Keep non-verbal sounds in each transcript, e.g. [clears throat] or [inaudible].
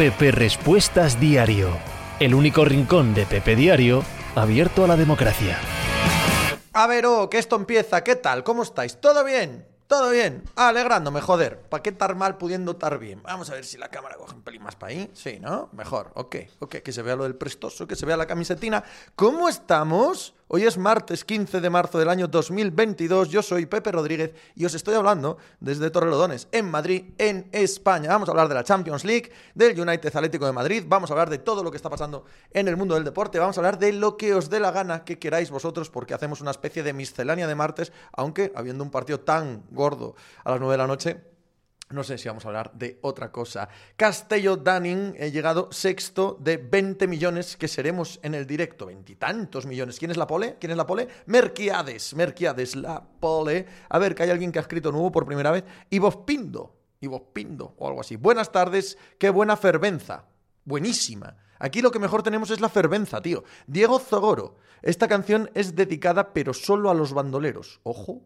Pepe Respuestas Diario, el único rincón de Pepe Diario abierto a la democracia. A ver, oh, que esto empieza, ¿qué tal? ¿Cómo estáis? ¿Todo bien? ¿Todo bien? Alegrándome, joder. ¿Para qué estar mal pudiendo estar bien? Vamos a ver si la cámara coge un pelín más para ahí. Sí, ¿no? Mejor. Ok, ok. Que se vea lo del prestoso, que se vea la camisetina. ¿Cómo estamos? Hoy es martes 15 de marzo del año 2022. Yo soy Pepe Rodríguez y os estoy hablando desde Torrelodones, en Madrid, en España. Vamos a hablar de la Champions League, del United Atlético de Madrid. Vamos a hablar de todo lo que está pasando en el mundo del deporte. Vamos a hablar de lo que os dé la gana que queráis vosotros, porque hacemos una especie de miscelánea de martes, aunque habiendo un partido tan gordo a las 9 de la noche no sé si vamos a hablar de otra cosa. Castello Dunning he llegado sexto de 20 millones que seremos en el directo. Veintitantos millones. ¿Quién es la pole? ¿Quién es la pole? Merquiades. Merquiades, la pole. A ver, que hay alguien que ha escrito nuevo por primera vez. Ivo Pindo. Ivo Pindo o algo así. Buenas tardes. Qué buena fervenza. Buenísima. Aquí lo que mejor tenemos es la fervenza, tío. Diego Zogoro. Esta canción es dedicada pero solo a los bandoleros. Ojo,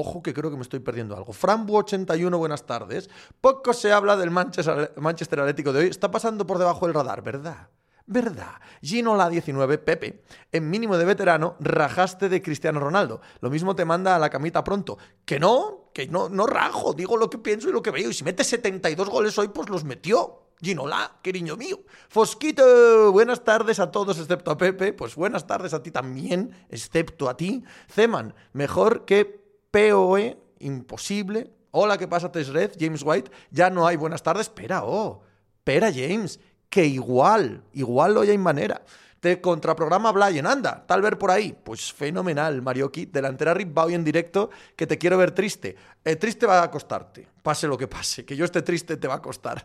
Ojo que creo que me estoy perdiendo algo. Frambu81, buenas tardes. Poco se habla del Manchester, Atlético de hoy. Está pasando por debajo del radar, ¿verdad? ¿Verdad? Gino la 19, Pepe, en mínimo de veterano, rajaste de Cristiano Ronaldo. Lo mismo te manda a la camita pronto. Que no, que no, no rajo, digo lo que pienso y lo que veo. Y si mete 72 goles hoy, pues los metió. Ginola, queriño mío. Fosquito, buenas tardes a todos excepto a Pepe. Pues buenas tardes a ti también, excepto a ti. Zeman, mejor que POE, imposible. Hola, ¿qué pasa, Tesred? James White, ya no hay buenas tardes. Espera, oh, espera, James, que igual, igual hoy hay manera. Te contraprograma Blayen, anda, tal vez por ahí. Pues fenomenal, Marioki. Delantera Rip va hoy en directo, que te quiero ver triste. Eh, triste va a costarte, pase lo que pase. Que yo esté triste te va a costar.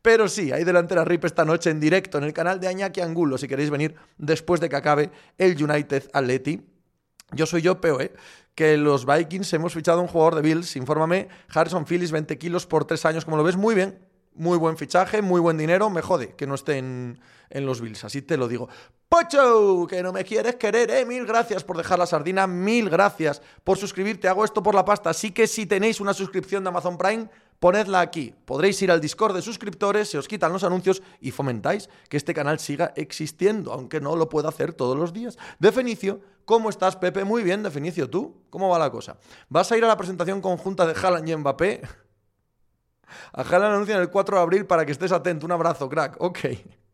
Pero sí, hay delantera RIP esta noche en directo en el canal de Añaki Angulo, si queréis venir después de que acabe el United Atleti. Yo soy yo, POE que los Vikings hemos fichado un jugador de Bills. Infórmame, Harrison Phillips, 20 kilos por 3 años, como lo ves, muy bien. Muy buen fichaje, muy buen dinero. Me jode que no esté en, los Bills, así te lo digo. Pocho, que no me quieres querer, eh. Mil gracias por dejar la sardina, mil gracias por suscribirte. Hago esto por la pasta. Así que si tenéis una suscripción de Amazon Prime, ponedla aquí. Podréis ir al Discord de suscriptores, se os quitan los anuncios y fomentáis que este canal siga existiendo, aunque no lo pueda hacer todos los días. De Fenicio, ¿cómo estás, Pepe? Muy bien, de Fenicio, ¿tú? ¿Cómo va la cosa? ¿Vas a ir a la presentación conjunta de Haaland y Mbappé? A Haaland anuncian el 4 de abril para que estés atento. Un abrazo, crack. Ok.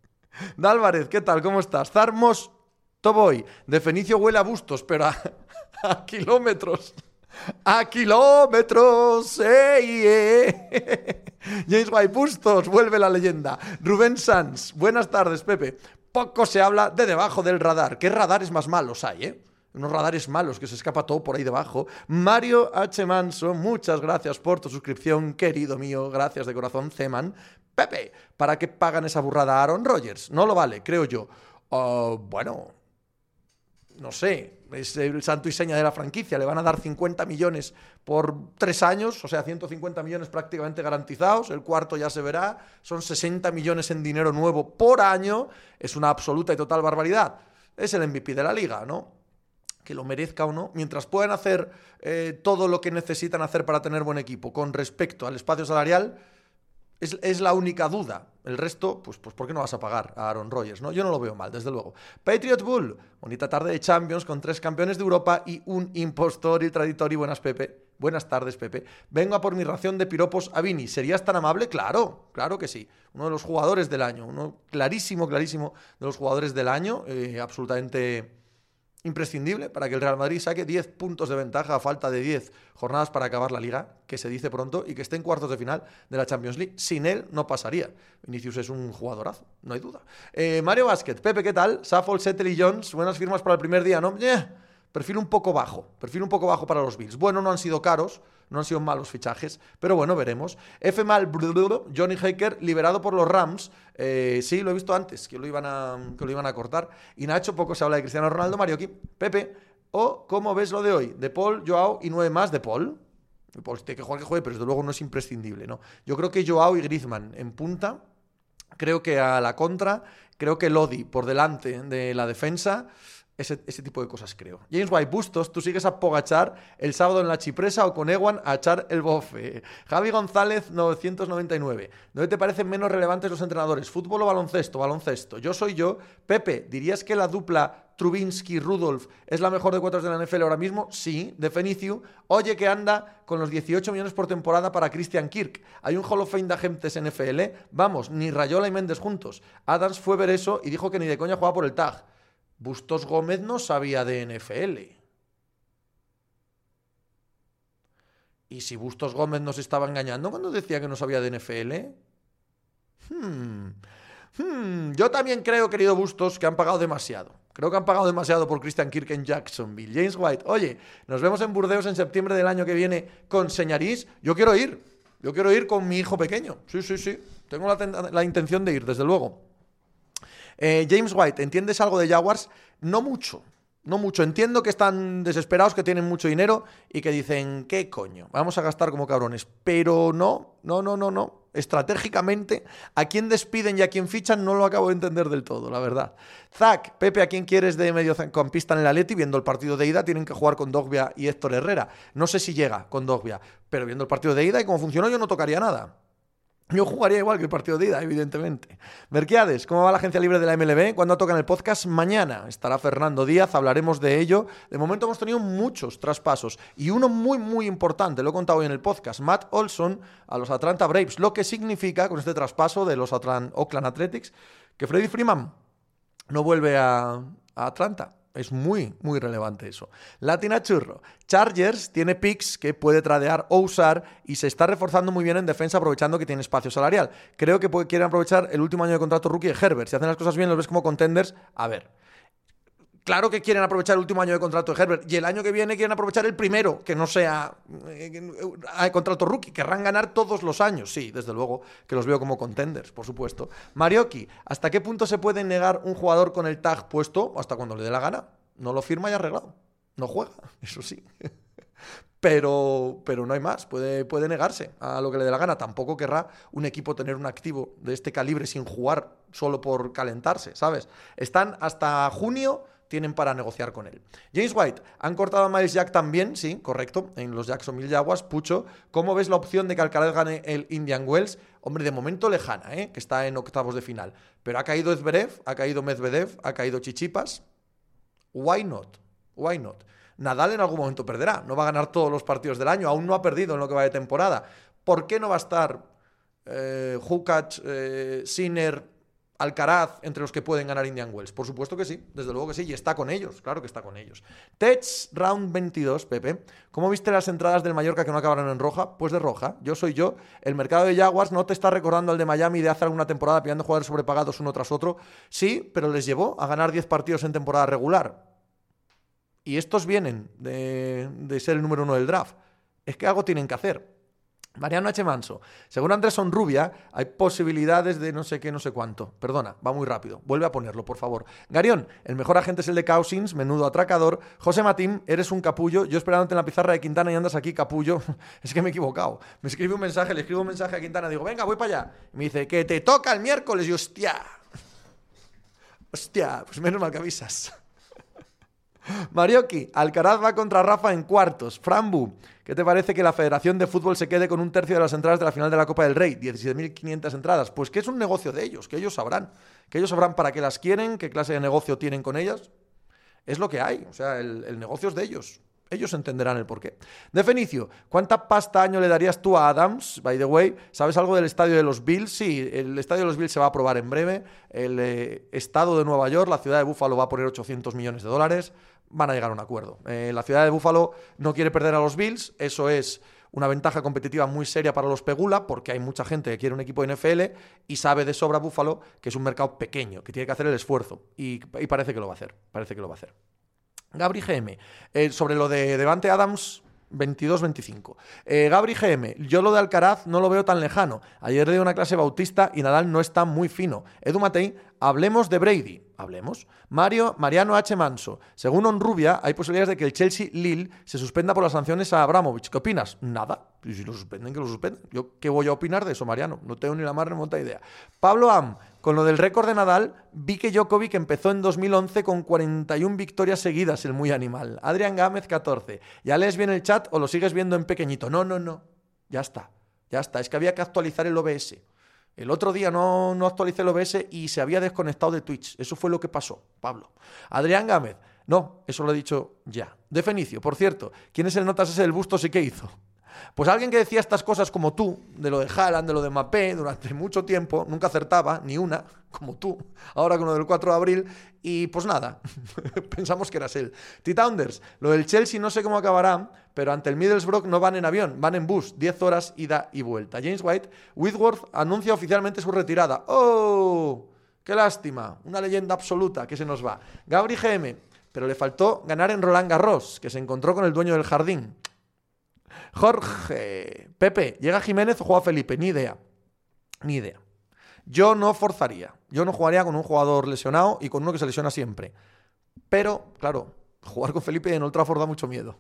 [laughs] Dálvarez, ¿qué tal? ¿Cómo estás? Zarmos Toboy. De Fenicio huele a bustos, pero a [laughs] kilómetros. A kilómetros, eh, James White Bustos, vuelve la leyenda. Rubén Sanz, buenas tardes, Pepe. Poco se habla de debajo del radar. ¿Qué radares más malos hay, eh? Unos radares malos que se escapa todo por ahí debajo. Mario H. Manso, muchas gracias por tu suscripción, querido mío. Gracias de corazón, Zeman. Pepe, ¿para qué pagan esa burrada a Aaron Rodgers? No lo vale, creo yo. Oh, bueno, no sé, es el santo y seña de la franquicia, le van a dar 50 millones por tres años, o sea, 150 millones prácticamente garantizados, el cuarto ya se verá, son 60 millones en dinero nuevo por año, es una absoluta y total barbaridad. Es el MVP de la liga, ¿no? Que lo merezca o no, mientras puedan hacer eh, todo lo que necesitan hacer para tener buen equipo con respecto al espacio salarial, es, la única duda. El resto, pues, pues, ¿por qué no vas a pagar a Aaron Rodgers? ¿no? Yo no lo veo mal, desde luego. Patriot Bull, bonita tarde de Champions con tres campeones de Europa y un impostor y traditor. Y buenas, Pepe. Buenas tardes, Pepe. Vengo a por mi ración de piropos a Vini. ¿Serías tan amable? Claro, claro que sí. Uno de los jugadores del año. Uno clarísimo, clarísimo de los jugadores del año. Eh, absolutamente imprescindible para que el Real Madrid saque 10 puntos de ventaja a falta de 10 jornadas para acabar la liga, que se dice pronto, y que esté en cuartos de final de la Champions League. Sin él no pasaría. Vinicius es un jugadorazo, no hay duda. Eh, Mario Basket, Pepe, ¿qué tal? Saffold, Settle y Jones, buenas firmas para el primer día, ¿no? Eh, perfil un poco bajo, perfil un poco bajo para los Bills. Bueno, no han sido caros, no han sido malos fichajes, pero bueno, veremos. F mal, Johnny Haker, liberado por los Rams. Eh, sí, lo he visto antes, que lo, iban a, que lo iban a cortar. Y Nacho, poco se habla de Cristiano Ronaldo, Mario Pepe. O, ¿cómo ves lo de hoy? De Paul, Joao y nueve más de Paul. Paul tiene que que juegue, pero desde luego no es imprescindible, ¿no? Yo creo que Joao y Griezmann en punta. Creo que a la contra, creo que Lodi por delante de la defensa. Ese, tipo de cosas creo. James White Bustos, tú sigues a Pogachar el sábado en la Chipresa o con Ewan a echar el bofe. Javi González 999. ¿Dónde te parecen menos relevantes los entrenadores? ¿Fútbol o baloncesto? Baloncesto. Yo soy yo. Pepe, ¿dirías que la dupla Trubinsky-Rudolf es la mejor de cuatro de la NFL ahora mismo? Sí, de Fenicio. Oye que anda con los 18 millones por temporada para Christian Kirk. Hay un Hall of Fame de agentes NFL. Vamos, ni Rayola y Méndez juntos. Adams fue ver eso y dijo que ni de coña jugaba por el tag. Bustos Gómez no sabía de NFL. ¿Y si Bustos Gómez nos estaba engañando cuando decía que no sabía de NFL? Hmm. Hmm. Yo también creo, querido Bustos, que han pagado demasiado. Creo que han pagado demasiado por Christian Kirk en Jacksonville. James White, oye, nos vemos en Burdeos en septiembre del año que viene con Señarís. Yo quiero ir. Yo quiero ir con mi hijo pequeño. Sí, sí, sí. Tengo la, la intención de ir, desde luego. Eh, James White, ¿entiendes algo de Jaguars? No mucho. No mucho. Entiendo que están desesperados, que tienen mucho dinero y que dicen, ¿qué coño? Vamos a gastar como cabrones. Pero no, no, no, no, no. Estratégicamente, a quién despiden y a quién fichan no lo acabo de entender del todo, la verdad. Zack, Pepe, ¿a quién quieres de mediocampista en el Atleti? Viendo el partido de ida, tienen que jugar con Dogbia y Héctor Herrera. No sé si llega con Dogbia, pero viendo el partido de ida y cómo funcionó, yo no tocaría nada. Yo jugaría igual que el partido de ida, evidentemente. Merquiades, ¿cómo va la agencia libre de la MLB? ¿Cuándo tocan el podcast? Mañana estará Fernando Díaz, hablaremos de ello. De momento hemos tenido muchos traspasos y uno muy, muy importante, lo he contado hoy en el podcast, Matt Olson a los Atlanta Braves, lo que significa con este traspaso de los Oakland Athletics que Freddy Freeman no vuelve a Atlanta. Es muy, muy relevante eso. Latina Churro. Chargers tiene picks que puede tradear o usar y se está reforzando muy bien en defensa aprovechando que tiene espacio salarial. Creo que quieren aprovechar el último año de contrato rookie de Herbert. Si hacen las cosas bien, los ves como contenders. A ver, Claro que quieren aprovechar el último año de contrato de Herbert y el año que viene quieren aprovechar el primero, que no sea eh, eh contrato rookie. Querrán ganar todos los años, sí, desde luego, que los veo como contenders, por supuesto. Marioki, ¿hasta qué punto se puede negar un jugador con el tag puesto? Hasta cuando le dé la gana. No lo firma y arreglado. No juega, [laughs] eso sí. Pero, pero no hay más, puede, puede negarse a lo que le dé la gana. Tampoco querrá un equipo tener un activo de este calibre sin jugar solo por calentarse, ¿sabes? Están hasta junio tienen para negociar con él. James White, han cortado a Miles Jack también, sí, correcto, en los Jacksonville Jaguars. Pucho, ¿cómo ves la opción de que Alcaraz gane el Indian Wells? Hombre, de momento lejana, ¿eh? que está en octavos de final. Pero ha caído Zverev, ha caído Medvedev, ha caído Chichipas. Why not? Why not? Nadal en algún momento perderá, no va a ganar todos los partidos del año, aún no ha perdido en lo que va de temporada. ¿Por qué no va a estar eh, eh Sinner, Alcaraz entre los que pueden ganar Indian Wells? Por supuesto que sí, desde luego que sí, y está con ellos, claro que está con ellos. Tech Round 22, Pepe. ¿Cómo viste las entradas del Mallorca que no acabaron en roja? Pues de roja, yo soy yo. El mercado de Jaguars no te está recordando al de Miami de hace alguna temporada pillando jugadores sobrepagados uno tras otro. Sí, pero les llevó a ganar 10 partidos en temporada regular. Y estos vienen de, de ser el número uno del draft. Es que algo tienen que hacer. Mariano H. Manso. Según Andrés Sonrubia, hay posibilidades de no sé qué, no sé cuánto. Perdona, va muy rápido. Vuelve a ponerlo, por favor. Garión, el mejor agente es el de Causins, menudo atracador. José Matín, eres un capullo. Yo esperándote en la pizarra de Quintana y andas aquí, capullo. [laughs] es que me he equivocado. Me escribe un mensaje, le escribo un mensaje a Quintana, digo, venga, voy para allá. Y me dice, que te toca el miércoles. Y hostia. [laughs] Hostia, pues menos mal que avisas. [laughs] Marioki, Alcaraz va contra Rafa en cuartos. Frambu, ¿qué te parece que la Federación de Fútbol se quede con un tercio de las entradas de la final de la Copa del Rey? 17.500 entradas. Pues que es un negocio de ellos, que ellos sabrán. Que ellos sabrán para qué las quieren, qué clase de negocio tienen con ellas. Es lo que hay, o sea, el, negocio es de ellos. Ellos entenderán el porqué. De Fenicio, ¿cuánta pasta año le darías tú a Adams? By the way, ¿sabes algo del estadio de los Bills? Sí, el estadio de los Bills se va a aprobar en breve. El eh, estado de Nueva York, la ciudad de Búfalo, va a poner 800 millones de dólares. Van a llegar a un acuerdo. Eh, la ciudad de Búfalo no quiere perder a los Bills. Eso es una ventaja competitiva muy seria para los Pegula, porque hay mucha gente que quiere un equipo de NFL y sabe de sobra Búfalo que es un mercado pequeño, que tiene que hacer el esfuerzo. y parece que lo va a hacer. Parece que lo va a hacer. Gabri GM, eh, sobre lo de Devante Adams, 22-25. Eh, Gabri GM, yo lo de Alcaraz no lo veo tan lejano. Ayer de una clase bautista y Nadal no está muy fino. Edu Matei, hablemos de Brady. Hablemos. Mario, Mariano H. Manso, según Onrubia, hay posibilidades de que el Chelsea Lille se suspenda por las sanciones a Abramovich. ¿Qué opinas? Nada. Si lo suspenden, que lo suspenden. Yo, ¿qué voy a opinar de eso, Mariano? No tengo ni la más remota idea. Pablo Am, con lo del récord de Nadal, vi que Djokovic empezó en 2011 con 41 victorias seguidas, el muy animal. Adrián Gámez, 14. ¿Ya lees bien el chat o lo sigues viendo en pequeñito? No, no, no. Ya está. Ya está. Es que había que actualizar el OBS. El otro día no, no actualicé el OBS y se había desconectado de Twitch. Eso fue lo que pasó, Pablo. Adrián Gámez. No, eso lo he dicho ya. De Fenicio, por cierto, ¿quién es el notas ese del busto sí que hizo? Pues alguien que decía estas cosas como tú, de lo de Haaland, de lo de Mapé, durante [laughs] mucho tiempo, nunca acertaba, ni una, [laughs] como tú, ahora con lo del 4 de abril, y pues nada, [laughs] pensamos que eras él. T-Tounders, lo del Chelsea no sé cómo acabará, pero ante el Middlesbrough no van en avión, van en bus, 10 horas ida y vuelta. James White, Whitworth anuncia oficialmente su retirada. ¡Oh! ¡Qué lástima! Una leyenda absoluta que se nos va. Gabri GM, pero le faltó ganar en Roland Garros, que se encontró con el dueño del jardín. Jorge, Pepe, ¿llega Jiménez o juega Felipe? Ni idea. Ni idea. Yo no forzaría. Yo no jugaría con un jugador lesionado y con uno que se lesiona siempre. Pero, claro, jugar con Felipe en Old Trafford da mucho miedo.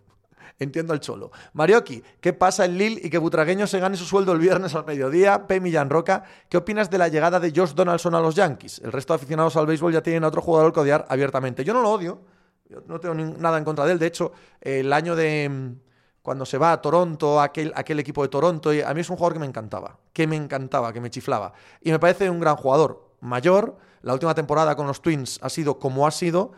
Entiendo al cholo. Marioki, ¿qué pasa en Lille y que Butragueño se gane su sueldo el viernes al mediodía? P. Millán Roca, ¿qué opinas de la llegada de Josh Donaldson a los Yankees? El resto de aficionados al béisbol ya tienen a otro jugador que odiar abiertamente. Yo no lo odio. No tengo nada en contra de él. De hecho, el año de mm, cuando se va a Toronto, aquel, aquel equipo de Toronto, a mí es un jugador que me encantaba, que me encantaba, que me chiflaba. Y me parece un gran jugador, mayor. La última temporada con los Twins ha sido como ha sido,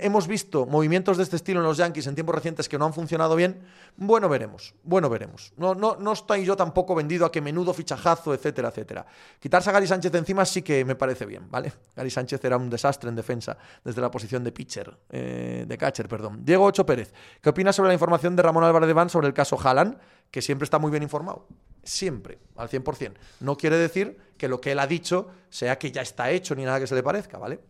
hemos visto movimientos de este estilo en los Yankees en tiempos recientes que no han funcionado bien, bueno veremos, bueno veremos. No, no, no estoy yo tampoco vendido a que menudo fichajazo, etcétera, etcétera. Quitarse a Gary Sánchez encima sí que me parece bien, ¿vale? [laughs] Gary Sánchez era un desastre en defensa desde la posición de pitcher, eh, de catcher, perdón. Diego Ocho Pérez, ¿qué opinas sobre la información de Ramón Álvarez de Van sobre el caso Haaland? Que siempre está muy bien informado, siempre, al 100%. No quiere decir que lo que él ha dicho sea que ya está hecho ni nada que se le parezca, ¿vale?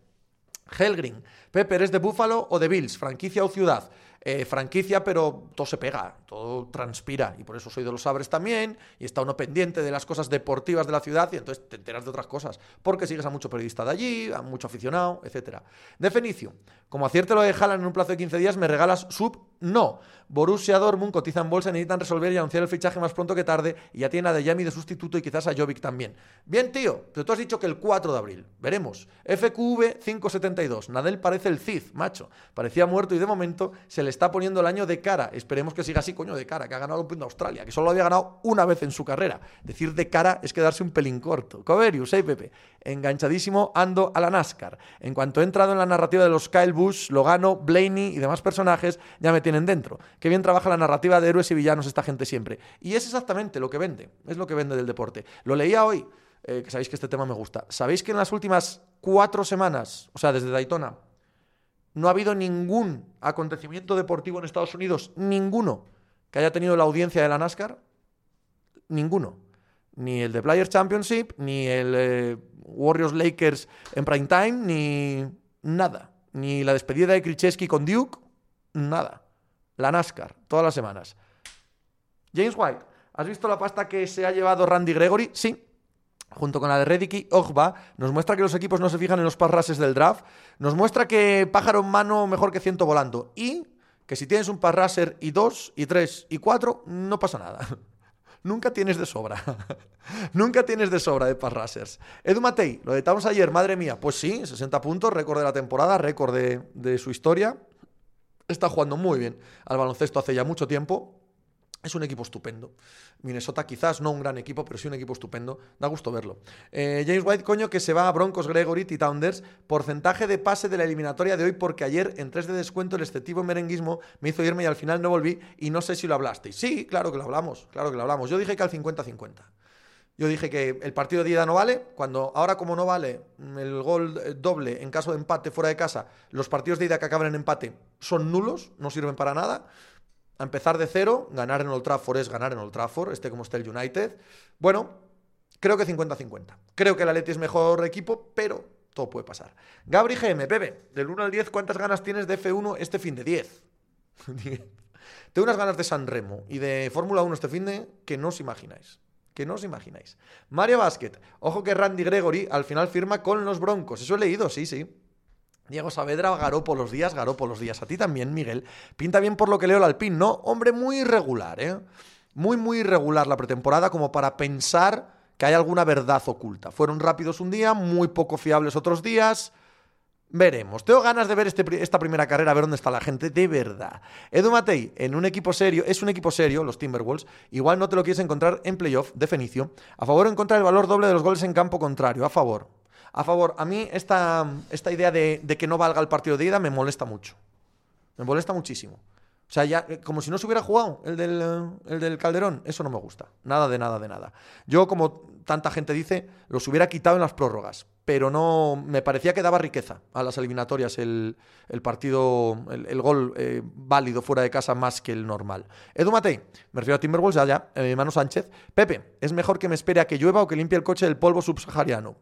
Helgrin, Pepper, ¿es de Buffalo o de Bills? ¿Franquicia o ciudad? Eh, franquicia, pero todo se pega, todo transpira. Y por eso soy de los Sabres también. Y está uno pendiente de las cosas deportivas de la ciudad y entonces te enteras de otras cosas. Porque sigues a mucho periodista de allí, a mucho aficionado, etc. De Fenicio, como acierte lo de Haaland en un plazo de 15 días, ¿me regalas sub? No. Borussia Dortmund cotiza en bolsa, necesitan resolver y anunciar el fichaje más pronto que tarde. Y ya tiene a Dejami de sustituto y quizás a Jovic también. Bien, tío, pero tú has dicho que el 4 de abril. Veremos. FQV 572. Nadel parece el CID, macho. Parecía muerto y de momento se le está poniendo el año de cara. Esperemos que siga así, coño, de cara, que ha ganado el Open de Australia, que solo había ganado una vez en su carrera. Decir de cara es quedarse un pelín corto. Coverius, hey Pepe, enganchadísimo ando a la NASCAR. En cuanto he entrado en la narrativa de los Kyle Busch, Logano, Blaney y demás personajes, ya me tienen dentro. Qué bien trabaja la narrativa de héroes y villanos esta gente siempre. Y es exactamente lo que vende, es lo que vende del deporte. Lo leía hoy, eh, que sabéis que este tema me gusta. ¿Sabéis que en las últimas cuatro semanas, o sea, desde Daytona, no ha habido ningún acontecimiento deportivo en Estados Unidos, ninguno, que haya tenido la audiencia de la NASCAR. Ninguno. Ni el de Players Championship, ni el eh, Warriors Lakers en prime time, ni nada. Ni la despedida de Krzyzewski con Duke, nada. La NASCAR, todas las semanas. James White, ¿has visto la pasta que se ha llevado Randy Gregory? Sí, junto con la de Reddick y Ogba, nos muestra que los equipos no se fijan en los parrases del draft, nos muestra que pájaro en mano mejor que ciento volando y que si tienes un parraser y dos, y tres, y cuatro, no pasa nada. [laughs] Nunca tienes de sobra. [laughs] Nunca tienes de sobra de parrasers. Edu Matei, lo de Towns ayer, madre mía. Pues sí, 60 puntos, récord de la temporada, récord de su historia. Está jugando muy bien al baloncesto hace ya mucho tiempo. Es un equipo estupendo. Minnesota quizás no un gran equipo, pero sí un equipo estupendo. Da gusto verlo. Eh, James White, coño, que se va a Broncos, Gregory y Tounders. Porcentaje de pase de la eliminatoria de hoy, porque ayer en 3 de descuento el excesivo merenguismo me hizo irme y al final no volví y no sé si lo hablasteis. Sí, claro que lo hablamos, claro que lo hablamos. Yo dije que al 50-50. Yo dije que el partido de ida no vale, cuando ahora como no vale el gol eh, doble en caso de empate fuera de casa, los partidos de ida que acaban en empate son nulos, no sirven para nada a empezar de cero, ganar en Old Trafford es ganar en Old Trafford, este como está el United. Bueno, creo que 50-50. Creo que el Atleti es mejor equipo, pero todo puede pasar. Gabri GM, Bebe, del 1 al 10, ¿cuántas ganas tienes de F1 este fin de 10? [laughs] Tengo unas ganas de San Remo y de Fórmula 1 este fin de que no os imagináis. Que no os imagináis. Mario Basket, ojo que Randy Gregory al final firma con los Broncos. Eso he leído, sí, sí. Diego Saavedra, Garopo los días, Garopo los días. A ti también, Miguel. Pinta bien por lo que leo el Alpín, ¿no? Hombre muy irregular, ¿eh? Muy, muy irregular la pretemporada como para pensar que hay alguna verdad oculta. Fueron rápidos un día, muy poco fiables otros días. Veremos. Tengo ganas de ver este esta primera carrera, ver dónde está la gente de verdad. Edu Matei, en un equipo serio, es un equipo serio, los Timberwolves. Igual no te lo quieres encontrar en playoff, de Fenicio. A favor o en contra del valor doble de los goles en campo contrario. A favor. A favor. A mí esta, esta idea de, que no valga el partido de ida me molesta mucho. Me molesta muchísimo. O sea, ya, eh, como si no se hubiera jugado el del, eh, el Calderón, eso no me gusta. Nada de nada de nada. Yo, como tanta gente dice, los hubiera quitado en las prórrogas, pero no. Me parecía que daba riqueza a las eliminatorias el, el partido, el, el gol eh, válido fuera de casa más que el normal. Edu Matei, me refiero a Timberwolves, ya, ya, eh, Manu Sánchez. Pepe, es mejor que me espere a que llueva o que limpie el coche del polvo subsahariano.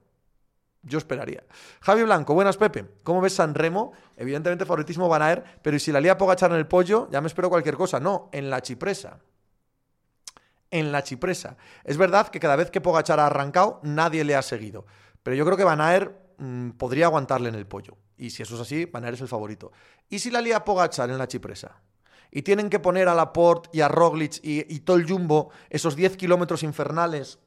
Yo esperaría. Javi Blanco, buenas Pepe. ¿Cómo ves San Remo? Evidentemente favoritismo Van Aer, pero ¿y si la lía Pogachar en el pollo? Ya me espero cualquier cosa. No, en la chipresa. En la chipresa. Es verdad que cada vez que Pogachar ha arrancado, nadie le ha seguido. Pero yo creo que Van Aer mmm, podría aguantarle en el pollo. Y si eso es así, Van Aer es el favorito. ¿Y si la lía Pogachar en la chipresa? Y tienen que poner a Laporte y a Roglic y, y todo el Jumbo esos 10 kilómetros infernales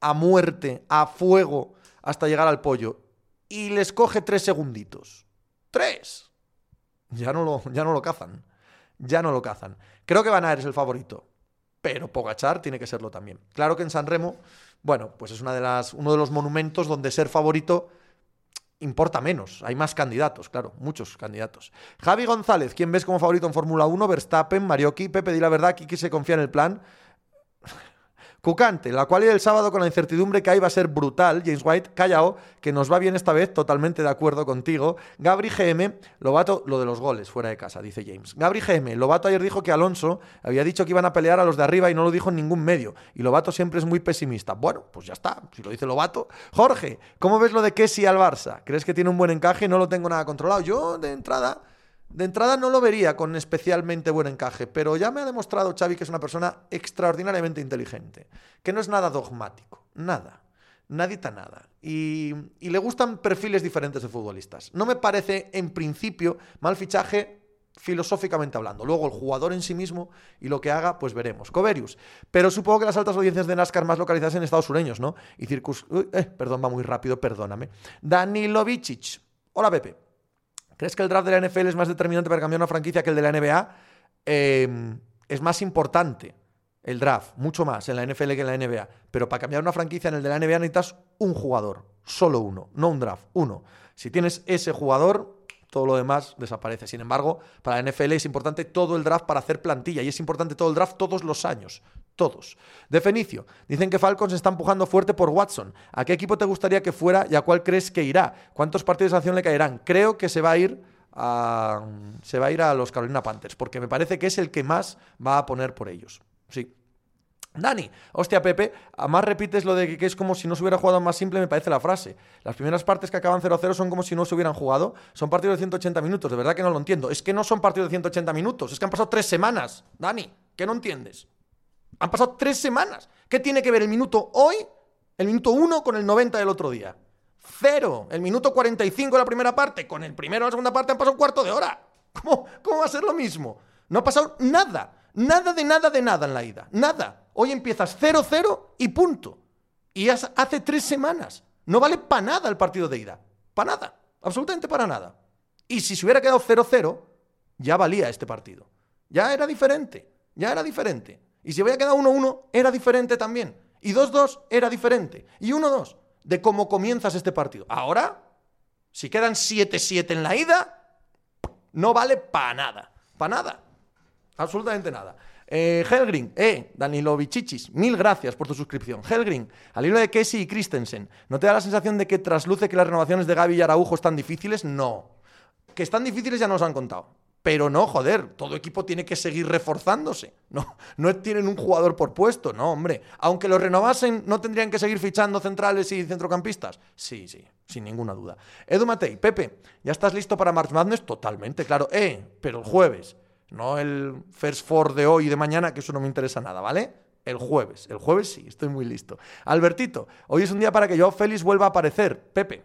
a muerte, a fuego hasta llegar al pollo y les coge tres segunditos. ¡Tres! Ya no lo, ya no lo cazan. Ya no lo cazan. Creo que Van Aert es el favorito, pero Pogachar tiene que serlo también. Claro que en San Remo, bueno, pues es una de las, uno de los monumentos donde ser favorito importa menos. Hay más candidatos, claro, muchos candidatos. Javi González, ¿quién ves como favorito en Fórmula 1? Verstappen, Marioki, Pepe, di la verdad, Kiki se confía en el plan. Cucante, la cual del sábado con la incertidumbre que hay va a ser brutal. James White, callao, que nos va bien esta vez, totalmente de acuerdo contigo. Gabri GM, Lobato, lo de los goles fuera de casa, dice James. Gabri GM, Lobato ayer dijo que Alonso había dicho que iban a pelear a los de arriba y no lo dijo en ningún medio. Y Lobato siempre es muy pesimista. Bueno, pues ya está, si lo dice Lobato. Jorge, ¿cómo ves lo de Kessi al Barça? ¿Crees que tiene un buen encaje? No lo tengo nada controlado. Yo, de entrada. De entrada no lo vería con especialmente buen encaje, pero ya me ha demostrado Xavi que es una persona extraordinariamente inteligente, que no es nada dogmático, nada, nadita nada. Y, le gustan perfiles diferentes de futbolistas. No me parece en principio mal fichaje filosóficamente hablando. Luego el jugador en sí mismo y lo que haga, pues veremos. Coverius. Pero supongo que las altas audiencias de NASCAR más localizadas en Estados sureños, ¿no? Y circus... Eh, perdón, va muy rápido, perdóname. Danilo Vicic. Hola, Pepe. ¿Crees que el draft de la NFL es más determinante para cambiar una franquicia que el de la NBA? Eh, es más importante el draft, mucho más en la NFL que en la NBA. Pero para cambiar una franquicia en el de la NBA necesitas un jugador, solo uno, no un draft, uno. Si tienes ese jugador, todo lo demás desaparece. Sin embargo, para la NFL es importante todo el draft para hacer plantilla y es importante todo el draft todos los años. Todos. De Fenicio, dicen que Falcons está empujando fuerte por Watson. ¿A qué equipo te gustaría que fuera y a cuál crees que irá? ¿Cuántos partidos de acción le caerán? Creo que se va a ir a, se va a ir a los Carolina Panthers, porque me parece que es el que más va a poner por ellos. Sí. Dani, hostia Pepe, a más repites lo de que es como si no se hubiera jugado más simple, me parece la frase. Las primeras partes que acaban 0-0 son como si no se hubieran jugado. Son partidos de 180 minutos, de verdad que no lo entiendo. Es que no son partidos de 180 minutos, es que han pasado tres semanas. Dani, ¿qué no entiendes? Han pasado tres semanas. ¿Qué tiene que ver el minuto hoy, el minuto 1 con el 90 del otro día? Cero. El minuto 45 de la primera parte con el primero de la segunda parte han pasado un cuarto de hora. ¿Cómo, ¿Cómo va a ser lo mismo? No ha pasado nada. Nada de nada de nada en la ida. Nada. Hoy empiezas 0-0 y punto. Y hace tres semanas. No vale para nada el partido de ida. Para nada. Absolutamente para nada. Y si se hubiera quedado 0-0, ya valía este partido. Ya era diferente. Ya era diferente. Y si hubiera quedado 1-1, era diferente también. Y 2-2 era diferente. Y 1-2 de cómo comienzas este partido. Ahora, si quedan 7-7 en la ida, no vale para nada. Para nada. Absolutamente nada. Eh, Helgrin, eh, Danilo Vichichis, mil gracias por tu suscripción. Helgrin, al hilo de Kessi y Christensen, ¿no te da la sensación de que trasluce que las renovaciones de Gaby y Araujo están difíciles? No. Que están difíciles ya nos han contado. Pero no, joder, todo equipo tiene que seguir reforzándose. [laughs] No, no tienen un jugador por puesto, no, hombre. Aunque lo renovasen, ¿no tendrían que seguir fichando centrales y centrocampistas? Sí, sí, sin ninguna duda. Edu Matei, Pepe, ¿ya estás listo para March Madness? Totalmente, claro. Eh, pero el jueves, no el First Four de hoy y de mañana, que eso no me interesa nada, ¿vale? El jueves, el jueves sí, estoy muy listo. Albertito, hoy es un día para que yo Félix vuelva a aparecer. Pepe,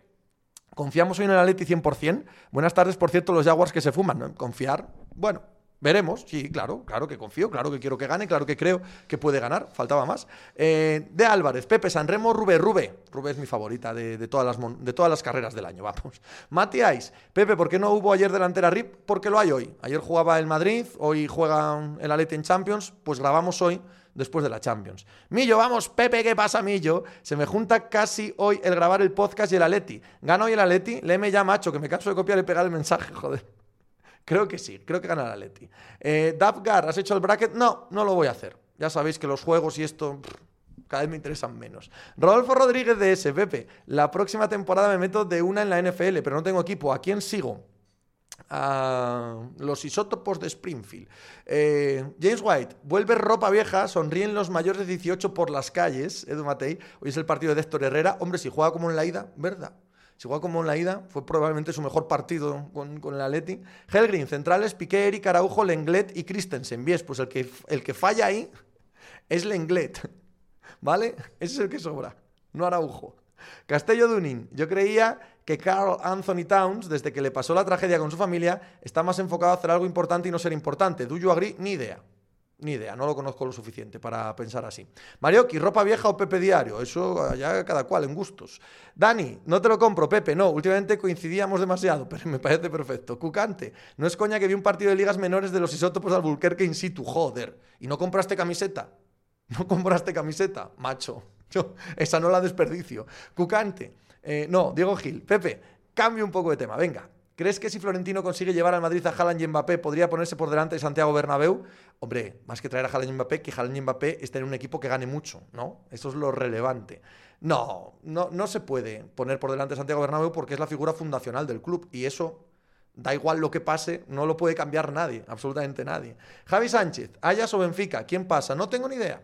¿Confiamos hoy en el Atleti 100%? Buenas tardes, por cierto, los Jaguars que se fuman, ¿no? Confiar, bueno, Veremos, sí, claro, claro que confío, claro que quiero que gane, claro que creo que puede ganar, faltaba más. Eh, de Álvarez, Pepe, Sanremo, Rubé, Rubé. Rubé es mi favorita de, todas las, de todas las carreras del año, [laughs] vamos. Matías, Pepe, ¿por qué no hubo ayer delantera RIP? Porque lo hay hoy. Ayer jugaba el Madrid, hoy juega el Atleti en Champions, pues grabamos hoy después de la Champions. Millo, vamos, Pepe, ¿qué pasa, Millo? Se me junta casi hoy el grabar el podcast y el Atleti. Gana hoy el Atleti, léeme ya, macho, que me canso de copiar y pegar el mensaje, [laughs] joder. Creo que sí, creo que gana la Leti. Eh, Dapgar, ¿has hecho el bracket? No, no lo voy a hacer. Ya sabéis que los juegos y esto cada vez me interesan menos. Rodolfo Rodríguez de S, Pepe. La próxima temporada me meto de una en la NFL, pero no tengo equipo. ¿A quién sigo? A los isótopos de Springfield. Eh, James White, vuelve ropa vieja, sonríen los mayores de 18 por las calles. Edu Matei, hoy es el partido de Héctor Herrera. Hombre, si juega como en la ida, ¿verdad? Si juega como en la ida, fue probablemente su mejor partido con, el Atleti. Helgrin, centrales, Piqué, Eric Araujo, Lenglet y Christensen. Bien, pues el que, el que falla ahí es Lenglet. [laughs] ¿Vale? Ese es el que sobra, no Araujo. Castello Dunin, yo creía que Carl Anthony Towns, desde que le pasó la tragedia con su familia, está más enfocado a hacer algo importante y no ser importante. ¿Do you agree? Ni idea. Ni idea, no lo conozco lo suficiente para pensar así. Marioki, ropa vieja o Pepe Diario, eso ya cada cual en gustos. Dani, no te lo compro, Pepe, no, últimamente coincidíamos demasiado, [laughs] pero me parece perfecto. Cucante, no es coña que vi un partido de ligas menores de los isótopos al Albuquerque in situ, joder. ¿Y no compraste camiseta? [laughs] ¿No compraste camiseta? Macho, yo esa no la desperdicio. Cucante, eh, no, Diego Gil, Pepe, cambio un poco de tema, venga. ¿Crees que si Florentino consigue llevar al Madrid a Haaland y Mbappé podría ponerse por delante de Santiago Bernabéu? Hombre, más que traer a Haaland y Mbappé, que Haaland y Mbappé estén en un equipo que gane mucho, ¿no? Eso es lo relevante. No, no, no se puede poner por delante de Santiago Bernabéu porque es la figura fundacional del club y eso da igual lo que pase, no lo puede cambiar nadie, absolutamente nadie. Javi Sánchez, Ayas o Benfica, ¿quién pasa? No tengo ni idea.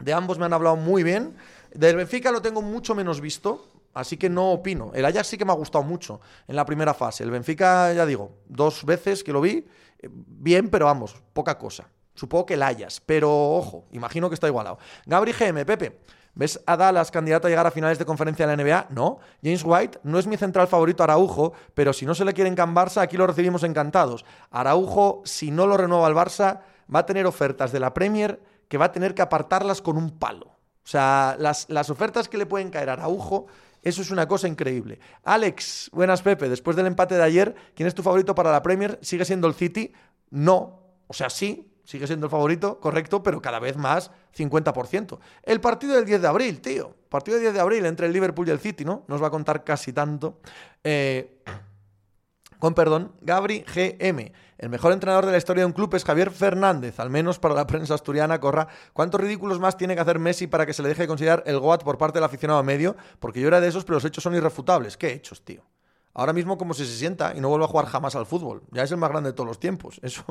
De ambos me han hablado muy bien. Del Benfica lo tengo mucho menos visto, Así que no opino. El Ajax sí que me ha gustado mucho en la primera fase. El Benfica, ya digo, dos veces que lo vi, eh, bien, pero vamos, poca cosa. Supongo que el Ajax, pero ojo, imagino que está igualado. Gabri GM, Pepe. ¿Ves a Dallas candidato a llegar a finales de conferencia de la NBA? No. James White no es mi central favorito Araujo, pero si no se le quiere en Barça, aquí lo recibimos encantados. Araujo, si no lo renueva el Barça, va a tener ofertas de la Premier que va a tener que apartarlas con un palo. O sea, las, las ofertas que le pueden caer a Araujo eso es una cosa increíble. Alex, buenas Pepe, después del empate de ayer, ¿quién es tu favorito para la Premier? ¿Sigue siendo el City? No. O sea, sí, sigue siendo el favorito, correcto, pero cada vez más 50%. El partido del 10 de abril, tío. Partido del 10 de abril entre el Liverpool y el City, ¿no? Nos va a contar casi tanto. Eh, con perdón, Gabri GM. El mejor entrenador de la historia de un club es Javier Fernández, al menos para la prensa asturiana, corra. ¿Cuántos ridículos más tiene que hacer Messi para que se le deje de considerar el GOAT por parte del aficionado medio? Porque yo era de esos, pero los hechos son irrefutables. ¿Qué hechos, tío? Ahora mismo como si se sienta y no vuelve a jugar jamás al fútbol. Ya es el más grande de todos los tiempos. [laughs] Eso,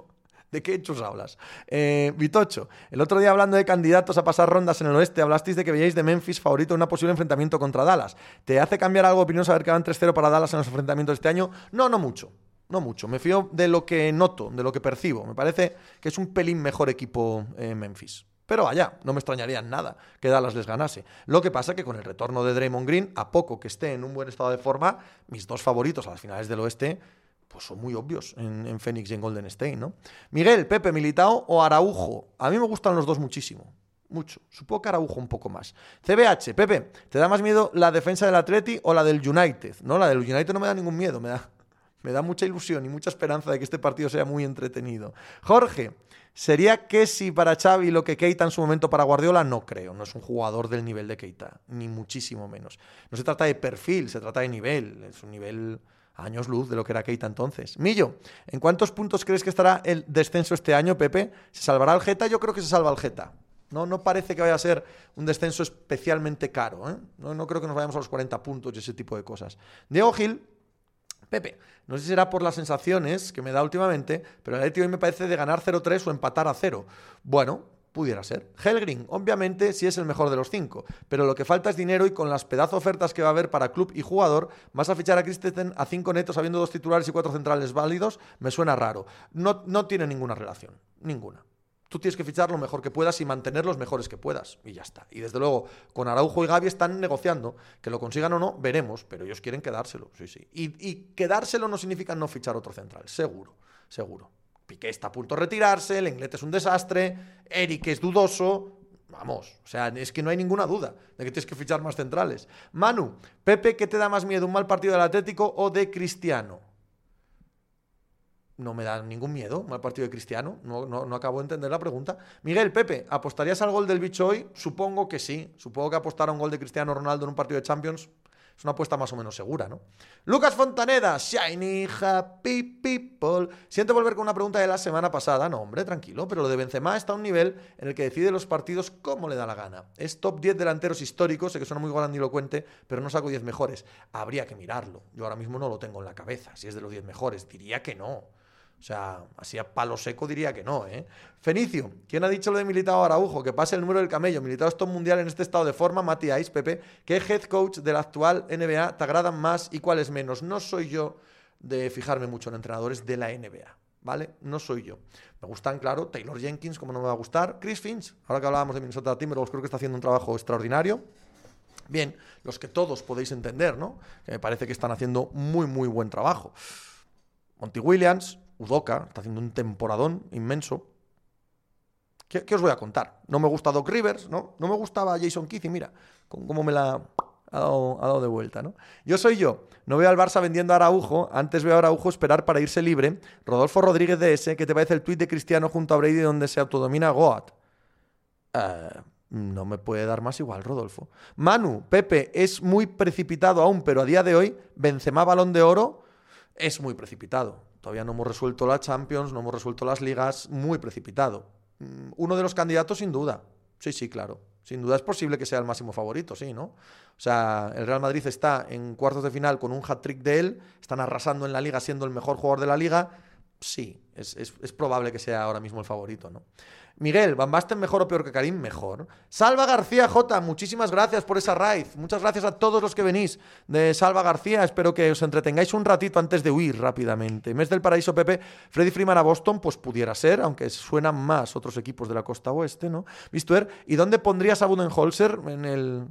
¿De qué hechos hablas? Eh, Vitocho, el otro día hablando de candidatos a pasar rondas en el oeste, hablasteis de que veíais de Memphis favorito en un posible enfrentamiento contra Dallas. ¿Te hace cambiar algo de opinión saber que van 3-0 para Dallas en los enfrentamientos de este año? No, no mucho no mucho. Me fío de lo que noto, de lo que percibo. Me parece que es un pelín mejor equipo en Memphis. Pero vaya, no me extrañaría nada que Dallas les ganase. Lo que pasa que con el retorno de Draymond Green, a poco que esté en un buen estado de forma, mis dos favoritos a las finales del oeste, pues son muy obvios en, Phoenix y en Golden State, ¿no? Miguel, Pepe, Militao o Araujo. A mí me gustan los dos muchísimo. Mucho. Supongo que Araujo un poco más. CBH, Pepe, ¿te da más miedo la defensa del Atleti o la del United? No, la del United no me da ningún miedo, me da me da mucha ilusión y mucha esperanza de que este partido sea muy entretenido. Jorge, ¿sería que para Xavi lo que Keita en su momento para Guardiola? No creo, no es un jugador del nivel de Keita, ni muchísimo menos. No se trata de perfil, se trata de nivel, es un nivel años luz de lo que era Keita entonces. Millo, ¿en cuántos puntos crees que estará el descenso este año, Pepe? ¿Se salvará el Geta? Yo creo que se salva el Geta. No, no parece que vaya a ser un descenso especialmente caro. ¿eh? No, no creo que nos vayamos a los 40 puntos y ese tipo de cosas. Diego Gil, Pepe, no sé si será por las sensaciones que me da últimamente, pero el Atleti hoy me parece de ganar 0-3 o empatar a 0. Bueno, pudiera ser. Helgrin, obviamente, sí es el mejor de los cinco, pero lo que falta es dinero y con las pedazo ofertas que va a haber para club y jugador, vas a fichar a Christensen a 5 netos habiendo dos titulares y cuatro centrales válidos, me suena raro. No, no tiene ninguna relación, ninguna. Tú tienes que fichar lo mejor que puedas y mantener los mejores que puedas. Y ya está. Y desde luego, con Araujo y Gaby están negociando. Que lo consigan o no, veremos. Pero ellos quieren quedárselo. Sí, sí. Y, y quedárselo no significa no fichar otro central. Seguro, seguro. Piqué está a punto de retirarse, el inglés es un desastre, Eric es dudoso. Vamos, o sea, es que no hay ninguna duda de que tienes que fichar más centrales. Manu, Pepe, ¿qué te da más miedo, un mal partido del Atlético o de Cristiano? no me da ningún miedo mal partido de Cristiano. No, no, acabo de entender la pregunta. Miguel, Pepe, ¿apostarías al gol del bicho hoy? Supongo que sí. Supongo que apostar a un gol de Cristiano Ronaldo en un partido de Champions es una apuesta más o menos segura, ¿no? Lucas Fontaneda, Shiny Happy People. Siento volver con una pregunta de la semana pasada. No, hombre, tranquilo, pero lo de Benzema está a un nivel en el que decide los partidos como le da la gana. Es top 10 delanteros históricos, sé que suena muy grandilocuente, pero no saco 10 mejores. Habría que mirarlo. Yo ahora mismo no lo tengo en la cabeza, si es de los 10 mejores. Diría que no. O sea, así a palo seco diría que no, ¿eh? Fenicio, ¿quién ha dicho lo de Militado Araujo? Que pase el número del camello. Militado es mundial en este estado de forma. Mati Pepe. ¿Qué head coach de la actual NBA te agradan más y cuáles menos? No soy yo de fijarme mucho en entrenadores de la NBA, ¿vale? No soy yo. Me gustan, claro, Taylor Jenkins, como no me va a gustar. Chris Finch, ahora que hablábamos de Minnesota Timberwolves, creo que está haciendo un trabajo extraordinario. Bien, los que todos podéis entender, ¿no? Que me parece que están haciendo muy, muy buen trabajo. Monty Williams, Udoka está haciendo un temporadón inmenso. ¿Qué, os voy a contar? No me gusta Doc Rivers, ¿no? No me gustaba Jason Keith y mira cómo me la ha dado, de vuelta, ¿no? Yo soy yo. No veo al Barça vendiendo a Araujo. Antes veo a Araujo esperar para irse libre. Rodolfo Rodríguez de ese, ¿qué te parece el tuit de Cristiano junto a Brady donde se autodomina Goat? Eh, no me puede dar más igual, Rodolfo. Manu, Pepe, es muy precipitado aún, pero a día de hoy, Benzema Balón de Oro es muy precipitado. Todavía no hemos resuelto la Champions, no hemos resuelto las ligas, muy precipitado. Mm, uno de los candidatos, sin duda. Sí, sí, claro. Sin duda es posible que sea el máximo favorito, sí, ¿no? O sea, el Real Madrid está en cuartos de final con un hat-trick de él, están arrasando en la liga siendo el mejor jugador de la liga. Sí, es, es probable que sea ahora mismo el favorito, ¿no? Miguel, ¿Van mejor o peor que Karim? Mejor. Salva García J, muchísimas gracias por esa raíz. Muchas gracias a todos los que venís de Salva García. Espero que os entretengáis un ratito antes de huir rápidamente. Mes del Paraíso Pepe, Freddy Freeman a Boston, pues pudiera ser, aunque suenan más otros equipos de la costa oeste, ¿no? Vistuer, ¿y dónde pondrías a Budenholzer en el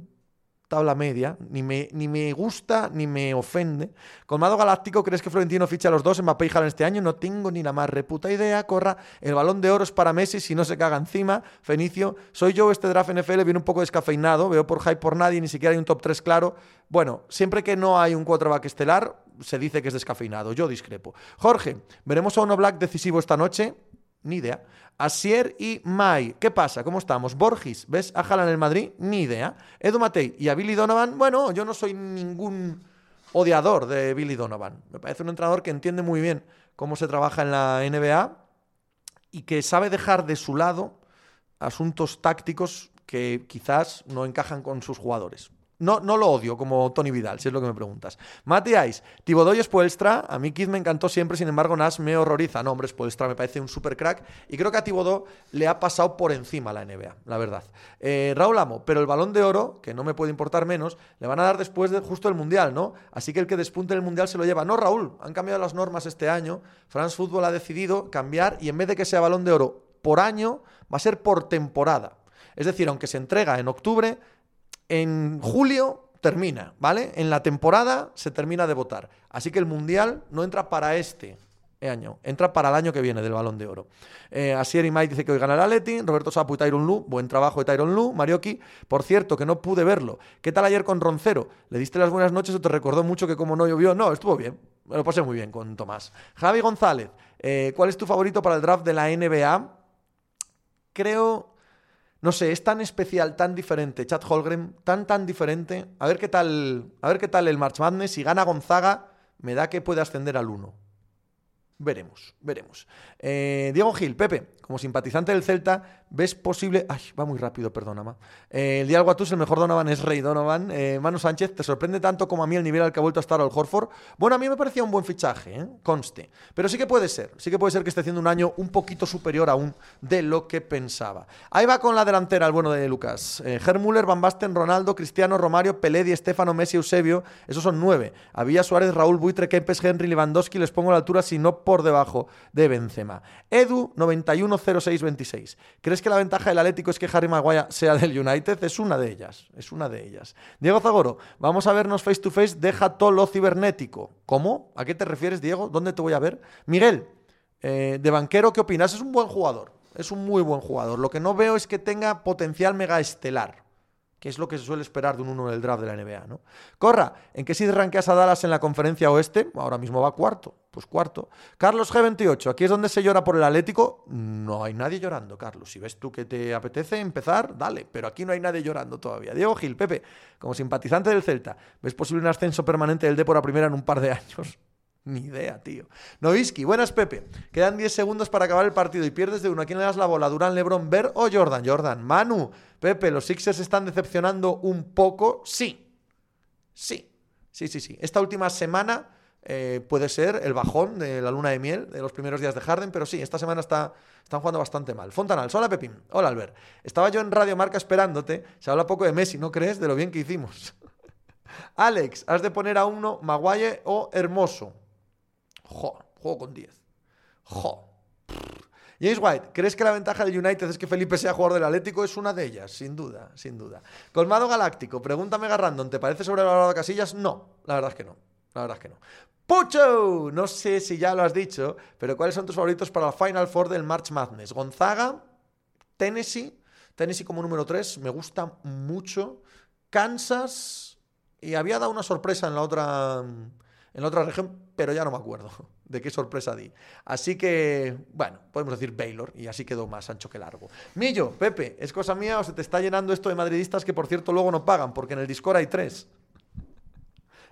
tabla media, ni me, ni me gusta ni me ofende. Colmado Galáctico, ¿crees que Florentino ficha a los dos en Mbappé y Haaland este año? No tengo ni la más reputa idea. Corra, el balón de oro es para Messi si no se caga encima. Fenicio, soy yo, este draft NFL viene un poco descafeinado, veo por hype por nadie, ni siquiera hay un top 3 claro. Bueno, siempre que no hay un quarterback estelar, se dice que es descafeinado. Yo discrepo. Jorge, ¿veremos a uno Black decisivo esta noche? Ni idea. Asier y Mai. ¿Qué pasa? ¿Cómo estamos? Borgis, ¿ves a en el Madrid? Ni idea. Edu Matei y a Billy Donovan. Bueno, yo no soy ningún odiador de Billy Donovan. Me parece un entrenador que entiende muy bien cómo se trabaja en la NBA y que sabe dejar de su lado asuntos tácticos que quizás no encajan con sus jugadores. No, no lo odio como Tony Vidal, si es lo que me preguntas. Matías, Tibodoy Spoelstra, a mí Kid me encantó siempre, sin embargo Nash me horroriza. No, hombre, Spoelstra me parece un super crack y creo que a Tibodó le ha pasado por encima la NBA, la verdad. Eh, Raúl Amo, pero el balón de oro, que no me puede importar menos, le van a dar después de justo el Mundial, ¿no? Así que el que despunte el Mundial se lo lleva. No, Raúl, han cambiado las normas este año. France Football ha decidido cambiar y en vez de que sea balón de oro por año, va a ser por temporada. Es decir, aunque se entrega en octubre, en julio termina, ¿vale? En la temporada se termina de votar. Así que el Mundial no entra para este año, entra para el año que viene del Balón de Oro. Eh, Asier y Mike dice que hoy gana el Roberto Sapu y Tyron Lu, buen trabajo de Tyron Lu, Marioki, por cierto, que no pude verlo. ¿Qué tal ayer con Roncero? ¿Le diste las buenas noches o te recordó mucho que como no llovió? No, estuvo bien, me lo pasé muy bien con Tomás. Javi González, eh, ¿cuál es tu favorito para el draft de la NBA? Creo no sé, es tan especial, tan diferente, Chad Holgren, tan, tan diferente. A ver qué tal, a ver qué tal el March Madness. Si gana Gonzaga, me da que puede ascender al 1. Veremos, veremos. Eh, Diego Gil, Pepe, como simpatizante del Celta, ¿ves posible. Ay, va muy rápido, perdona, eh, el día Guatus, el mejor Donovan es Rey Donovan. Eh, Manu Sánchez, ¿te sorprende tanto como a mí el nivel al que ha vuelto a estar al Horford? Bueno, a mí me parecía un buen fichaje, ¿eh? conste. Pero sí que puede ser, sí que puede ser que esté haciendo un año un poquito superior aún de lo que pensaba. Ahí va con la delantera el bueno de Lucas. Eh, Müller, Van Basten, Ronaldo, Cristiano, Romario, Peledi, Estefano, Messi, Eusebio. Esos son nueve. Había Suárez, Raúl, Buitre, Kempes, Henry, Lewandowski. Les pongo a la altura, si no por debajo de Benzema. Edu, 910626. ¿Crees que la ventaja del Atlético es que Harry Maguire sea del United? Es una de ellas, es una de ellas. Diego Zagoro, vamos a vernos face to face, deja todo lo cibernético. ¿Cómo? ¿A qué te refieres, Diego? ¿Dónde te voy a ver? Miguel, Eh, de banquero, ¿qué opinas? Es un buen jugador. Es un muy buen jugador. Lo que no veo es que tenga potencial mega estelar que es lo que se suele esperar de un uno del draft de la NBA, ¿no? Corra, ¿en qué si ranqueas a Dallas en la conferencia oeste? Ahora mismo va cuarto, pues cuarto. Carlos G28, aquí es donde se llora por el Atlético. No hay nadie llorando, Carlos. Si ves tú que te apetece empezar, dale, pero aquí no hay nadie llorando todavía. Diego Gil, Pepe, como simpatizante del Celta, ¿ves posible un ascenso permanente del Depor a primera en un par de [laughs] años? Ni idea, tío. Novisky, buenas, Pepe. Quedan 10 segundos para acabar el partido y pierdes de uno. ¿A quién le das la bola? ¿Durán, Lebron, Ver o Jordan? Jordan. Manu, Pepe, ¿los Sixers están decepcionando un poco? Sí. Sí. Sí, sí, sí. Esta última semana eh, puede ser el bajón de la luna de miel de los primeros días de Harden, pero sí, esta semana está, están jugando bastante mal. Fontanal, hola Pepín. Hola Albert. Estaba yo en Radio Marca esperándote. Se habla poco de Messi, ¿no crees? De lo bien que hicimos. [laughs] Alex, has de poner a uno Maguire o Hermoso. Jo, juego con 10. Jo. James White, ¿crees que la ventaja del United es que Felipe sea jugador del Atlético? Es una de ellas, sin duda, sin duda. Colmado Galáctico, pregúntame Garrandon, ¿te parece sobrevalorado Casillas? No, la verdad es que no. La verdad es que no. Pucho, no sé si ya lo has dicho, pero ¿cuáles son tus favoritos para la Final Four del March Madness? Gonzaga, Tennessee, Tennessee como número 3, me gusta mucho. Kansas, y había dado una sorpresa en la otra en otra región, pero ya no me acuerdo [laughs] de qué sorpresa di. Así que, bueno, podemos decir Baylor y así quedó más ancho que largo. Millo, Pepe, ¿es cosa mía o se te está llenando esto de madridistas que por cierto luego no pagan? Porque en el Discord hay tres.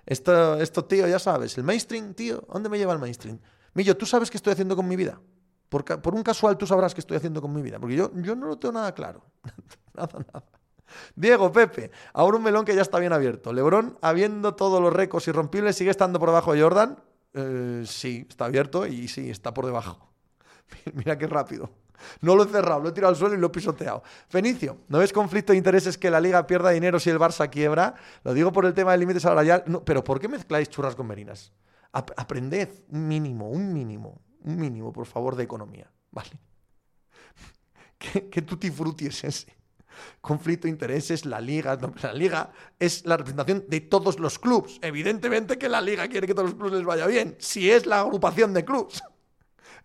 Esto, esto tío, ya sabes, el mainstream, tío, ¿dónde me lleva el mainstream? Millo, ¿tú sabes qué estoy haciendo con mi vida? Por, por un casual tú sabrás qué estoy haciendo con mi vida, porque yo, yo no lo tengo nada claro. [laughs] nada, nada. Diego, Pepe, ahora un melón que ya está bien abierto. Lebron, habiendo todos los récords irrompibles, ¿sigue estando por debajo de Jordan? Eh, sí, está abierto y sí, está por debajo. [laughs] Mira qué rápido. No lo he cerrado, lo he tirado al suelo y lo he pisoteado. Fenicio, ¿no ves conflicto de intereses que la liga pierda dinero si el Barça quiebra? Lo digo por el tema del límite salarial. No, pero ¿por qué mezcláis churras con merinas? aprended un mínimo, un mínimo, un mínimo, por favor, de economía. ¿Vale? [laughs] ¿Qué, qué tutti frutti es ese? Conflicto de intereses, la liga, la liga es la representación de todos los clubes. Evidentemente que la liga quiere que todos los clubes les vaya bien, si es la agrupación de clubes. [laughs]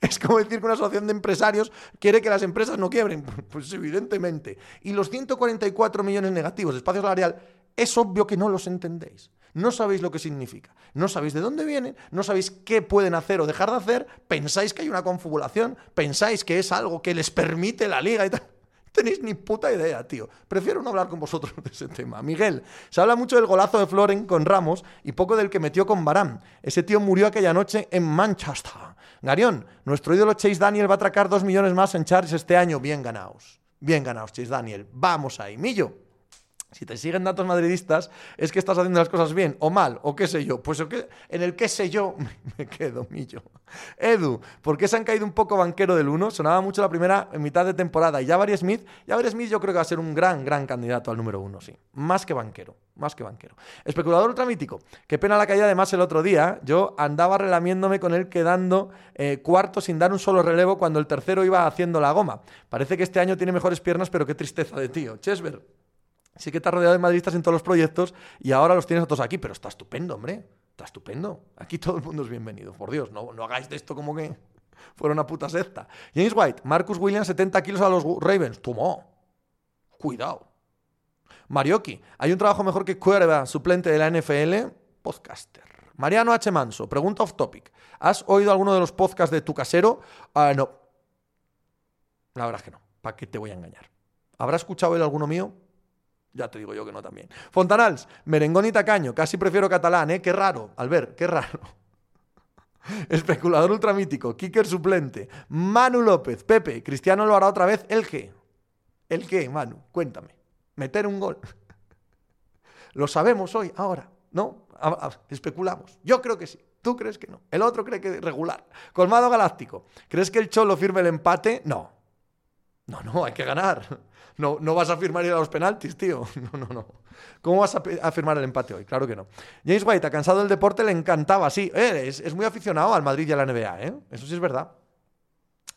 Es como decir que una asociación de empresarios quiere que las empresas no quiebren. [laughs] Pues evidentemente. Y los 144 millones negativos de espacio salarial, es obvio que no los entendéis. No sabéis lo que significa. No sabéis de dónde vienen, no sabéis qué pueden hacer o dejar de hacer. Pensáis que hay una confabulación, pensáis que es algo que les permite la liga y tal tenéis ni puta idea, tío. Prefiero no hablar con vosotros de ese tema. Miguel, se habla mucho del golazo de Floren con Ramos y poco del que metió con Barán. Ese tío murió aquella noche en Manchester. Garión, nuestro ídolo Chase Daniel va a atracar dos millones más en Charles este año. Bien ganados. Bien ganados, Chase Daniel. Vamos ahí. Millo. Si te siguen datos madridistas, es que estás haciendo las cosas bien o mal, o qué sé yo. Pues en el qué sé yo [laughs] me quedo, millo. Edu, ¿por qué se han caído un poco banquero del 1? Sonaba mucho la primera en mitad de temporada. Y Jabari Smith, Jabari Smith yo creo que va a ser un gran, gran candidato al número 1, sí. Más que banquero, más que banquero. Especulador ultramítico, qué pena la caída además el otro día. Yo andaba relamiéndome con él quedando eh, cuarto sin dar un solo relevo cuando el tercero iba haciendo la goma. Parece que este año tiene mejores piernas, pero qué tristeza de tío. Chesver, Sí que has rodeado de madridistas en todos los proyectos y ahora los tienes a todos aquí, pero está estupendo, hombre. Está estupendo. Aquí todo el mundo es bienvenido. Por Dios, no, no hagáis de esto como que [laughs] fuera una puta secta. James White, Marcus Williams, 70 kilos a los Ravens. Tomó. Cuidado. Marioki, ¿hay un trabajo mejor que Cuerva, suplente de la NFL? Podcaster. Mariano H. Manso, pregunta off topic. ¿Has oído alguno de los podcasts de tu casero? Uh, no. La verdad es que no. ¿Para qué te voy a engañar? ¿Habrá escuchado él alguno mío? Ya te digo yo que no también. Fontanals, merengón y tacaño. Casi prefiero catalán, ¿eh? Qué raro. Albert, qué raro. [laughs] Especulador ultramítico. Kicker suplente. Manu López. Pepe, Cristiano lo hará otra vez. ¿El qué? ¿El qué, Manu? Cuéntame. Meter un gol. [laughs] Lo sabemos hoy, ahora. ¿No? especulamos. Yo creo que sí. ¿Tú crees que no? El otro cree que regular. Colmado Galáctico. ¿Crees que el Cholo firme el empate? No. No, no, hay que ganar. No, no vas a firmar ir a los penaltis, tío. [laughs] No, no, no. ¿Cómo vas a, firmar el empate hoy? Claro que no. James White, ha cansado del deporte, le encantaba, sí. Eh, es, muy aficionado al Madrid y a la NBA, ¿eh? Eso sí es verdad.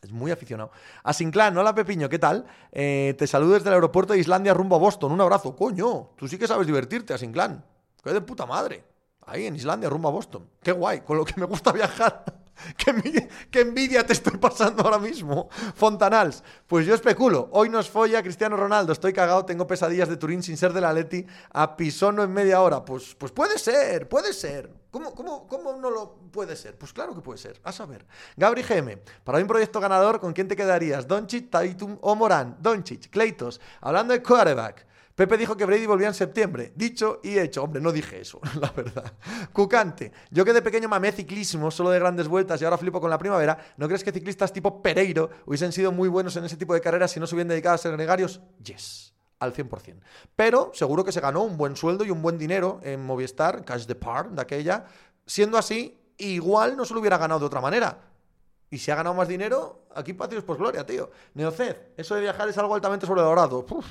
Es muy aficionado. A hola Pepiño, ¿qué tal? Eh, te saludo desde el aeropuerto de Islandia rumbo a Boston. Un abrazo. Coño, tú sí que sabes divertirte, a. Qué de puta madre. Ahí en Islandia rumbo a Boston. Qué guay, con lo que me gusta viajar. [laughs] [laughs] ¿Qué, envidia te estoy pasando ahora mismo, Fontanals. Pues yo especulo. Hoy nos folla Cristiano Ronaldo. Estoy cagado, tengo pesadillas de Turín sin ser de la Leti a Pisono en media hora. Pues, pues puede ser, puede ser. ¿Cómo, cómo, ¿Cómo no lo puede ser? Pues claro que puede ser. A saber. Gabri GM, para un proyecto ganador, ¿con quién te quedarías? Doncic, Taitum o Morán? Doncic, Cleitos. Hablando de quarterback. Pepe dijo que Brady volvía en septiembre. Dicho y hecho. Hombre, no dije eso, [laughs] la verdad. Cucante. Yo que de pequeño mamé ciclismo, solo de grandes vueltas y ahora flipo con la primavera. ¿No crees que ciclistas tipo Pereiro hubiesen sido muy buenos en ese tipo de carreras si no se hubieran dedicado a ser gregarios? Yes. Al 100%. Pero seguro que se ganó un buen sueldo y un buen dinero en Movistar, Cash de Par, de aquella. Siendo así, igual no se lo hubiera ganado de otra manera. Y si ha ganado más dinero, aquí patrios por gloria, tío. Neoced, eso de viajar es algo altamente sobrevalorado. Uf.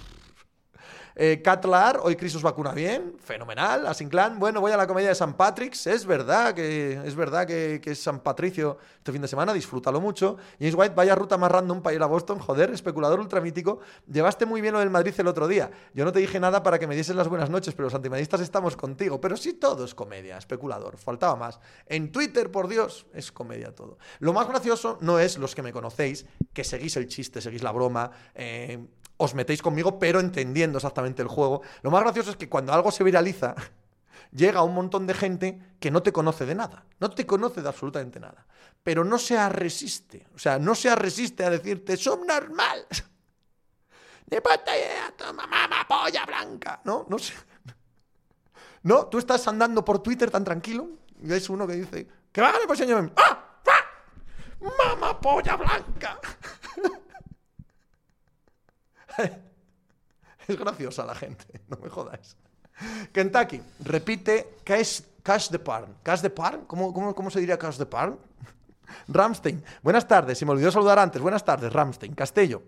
Eh, Catlar, hoy Chris os vacuna bien, fenomenal. Asinclan, bueno, voy a la comedia de San Patrick's, es verdad que es verdad que, es San Patricio este fin de semana, disfrútalo mucho. James White, vaya ruta más random para ir a Boston, joder, especulador ultramítico. Llevaste muy bien lo del Madrid el otro día. Yo no te dije nada para que me dieses las buenas noches, pero los antimadistas estamos contigo. Pero sí todo es comedia, especulador, faltaba más. En Twitter, por Dios, es comedia todo. Lo más gracioso no es los que me conocéis, que seguís el chiste, seguís la broma. Eh, os metéis conmigo, pero entendiendo exactamente el juego. Lo más gracioso es que cuando algo se viraliza, [laughs] llega un montón de gente que no te conoce de nada, no te conoce de absolutamente nada, pero no se resiste, o sea, no se resiste a decirte, normal [laughs] De puta idea, toma mamá, polla blanca. No, no sé. [laughs] No, tú estás andando por Twitter tan tranquilo y ves uno que dice, que va a señor. ¡Ah! ¡Ah! ¡Mamá polla blanca! [laughs] es graciosa la gente, [laughs] no me jodáis. Kentucky, repite Cash, cash de Parn. ¿Cash de Parn? ¿Cómo, cómo, se diría Cash de Parn? [laughs] Ramstein, buenas tardes, se me olvidó saludar antes. Buenas tardes, Ramstein. Castello.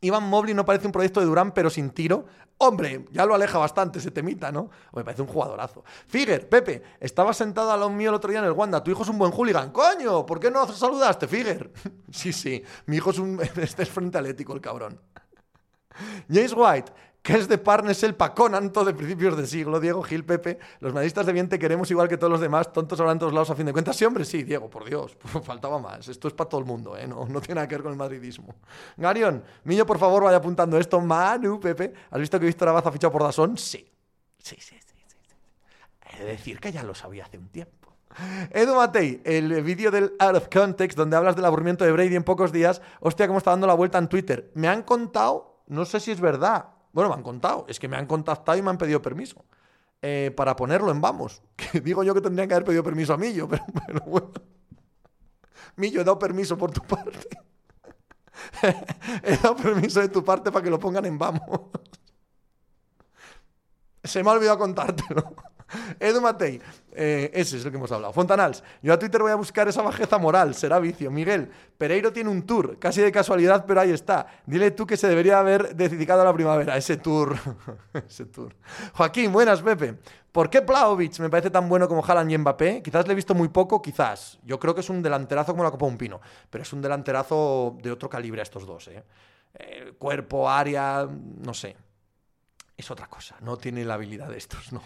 Iván Mobley no parece un proyecto de Durán, pero sin tiro. Hombre, ya lo aleja bastante ese temita, ¿no? Me parece un jugadorazo. Figuer, Pepe, estaba sentado al lado mío el otro día en el Wanda. Tu hijo es un buen hooligan. ¡Coño! ¿Por qué no saludaste, Figuer? sí, sí. Mi hijo es un. Este es frente atlético, el cabrón. James White, que es de Parnes el Paconanto de principios de siglo, Diego Gil Pepe. Los madridistas de bien te queremos igual que todos los demás, tontos habrán todos lados a fin de cuentas. Sí, hombre, sí, Diego, por Dios, [laughs] faltaba más. Esto es para todo el mundo, ¿eh? no, no tiene nada que ver con el madridismo. Garion, Millo, por favor, vaya apuntando esto. Manu, Pepe, ¿has visto que Víctor Abad ha fichado por Dazón? Sí. Sí, sí, sí, sí, He de decir que ya lo sabía hace un tiempo. Edu Matei, el vídeo del Out of Context, donde hablas del aburrimiento de Brady en pocos días. Hostia, cómo está dando la vuelta en Twitter. Me han contado no sé si es verdad. Bueno, me han contado. Es que me han contactado y me han pedido permiso. Eh, para ponerlo en vamos. [laughs] Que digo yo que tendrían que haber pedido permiso a Millo, pero, pero bueno. Millo, he dado permiso por tu parte. [laughs] he dado permiso de tu parte para que lo pongan en vamos. Se me ha olvidado contártelo. [laughs] Edu Matei, eh, ese es el que hemos hablado. Fontanals, yo a Twitter voy a buscar esa bajeza moral, será vicio. Miguel, Pereiro tiene un tour, casi de casualidad, pero ahí está. Dile tú que se debería haber dedicado a la primavera, ese tour. [laughs] ese tour. Joaquín, buenas, Pepe. ¿Por qué Plaovic me parece tan bueno como Haaland y Mbappé? Quizás le he visto muy poco, quizás. Yo creo que es un delanterazo como la Copa Un Pino, pero es un delanterazo de otro calibre a estos dos. ¿eh? Eh, cuerpo, área, no sé es otra cosa. No tiene la habilidad de estos, no.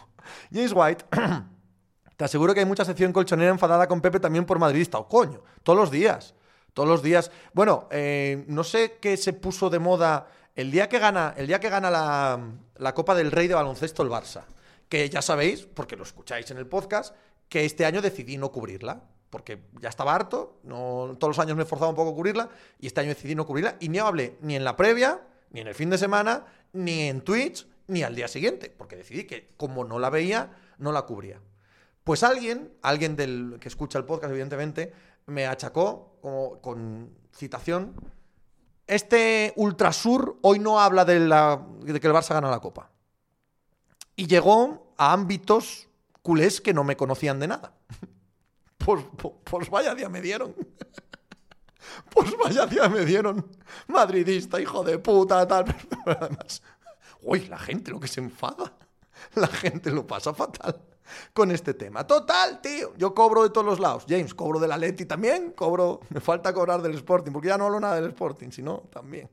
James White, [clears throat] te aseguro que hay mucha sección colchonera enfadada con Pepe también por madridista. O coño, todos los días. Todos los días. Bueno, eh, no sé qué se puso de moda el día que gana, el día que gana la, la Copa del Rey de baloncesto el Barça. Que ya sabéis, porque lo escucháis en el podcast, que este año decidí no cubrirla porque ya estaba harto, no, todos los años me he forzado un poco a cubrirla, y este año decidí no cubrirla, y no hablé ni en la previa, ni en el fin de semana, ni en Twitch, ni al día siguiente, porque decidí que como no la veía, no la cubría. Pues alguien, alguien del que escucha el podcast, evidentemente, me achacó como, con citación. Este Ultrasur hoy no habla de, la, de que el Barça gana la Copa. Y llegó a ámbitos culés que no me conocían de nada. [laughs] Pues, pues, pues vaya día me dieron. [laughs] Pues vaya día me dieron. Madridista, hijo de puta, tal. [laughs] Pero además, Uy, la gente lo que se enfada. [laughs] La gente lo pasa fatal con este tema. Total, tío. Yo cobro de todos los lados. James, cobro de la Leti también. Cobro. Me falta cobrar del Sporting, porque ya no hablo nada del Sporting, sino también.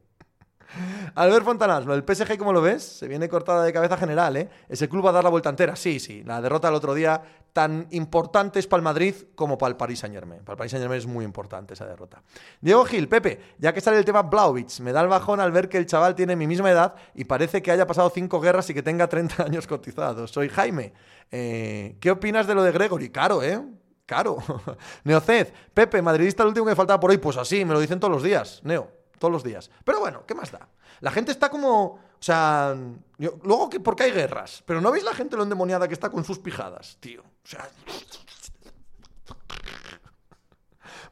Albert Fontanás, lo del PSG, ¿cómo lo ves? Se viene cortada de cabeza general, ¿eh? Ese club va a dar la vuelta entera. Sí, sí. La derrota del otro día, tan importante es para el Madrid como para el Paris Saint Germain. Para el Paris Saint Germain es muy importante esa derrota. Diego Gil, Pepe, ya que sale el tema Blauvitz, me da el bajón al ver que el chaval tiene mi misma edad y parece que haya pasado cinco guerras y que tenga 30 años cotizados. Soy Jaime. Eh, ¿Qué opinas de lo de Gregory? Caro, ¿eh? Caro. [laughs] Neoced, Pepe, madridista, el último que faltaba por hoy. Pues así, me lo dicen todos los días. Neo todos los días. Pero bueno, ¿qué más da? La gente está como. O sea. luego, que, porque hay guerras. Pero ¿no veis la gente lo endemoniada que está con sus pijadas, tío? O sea.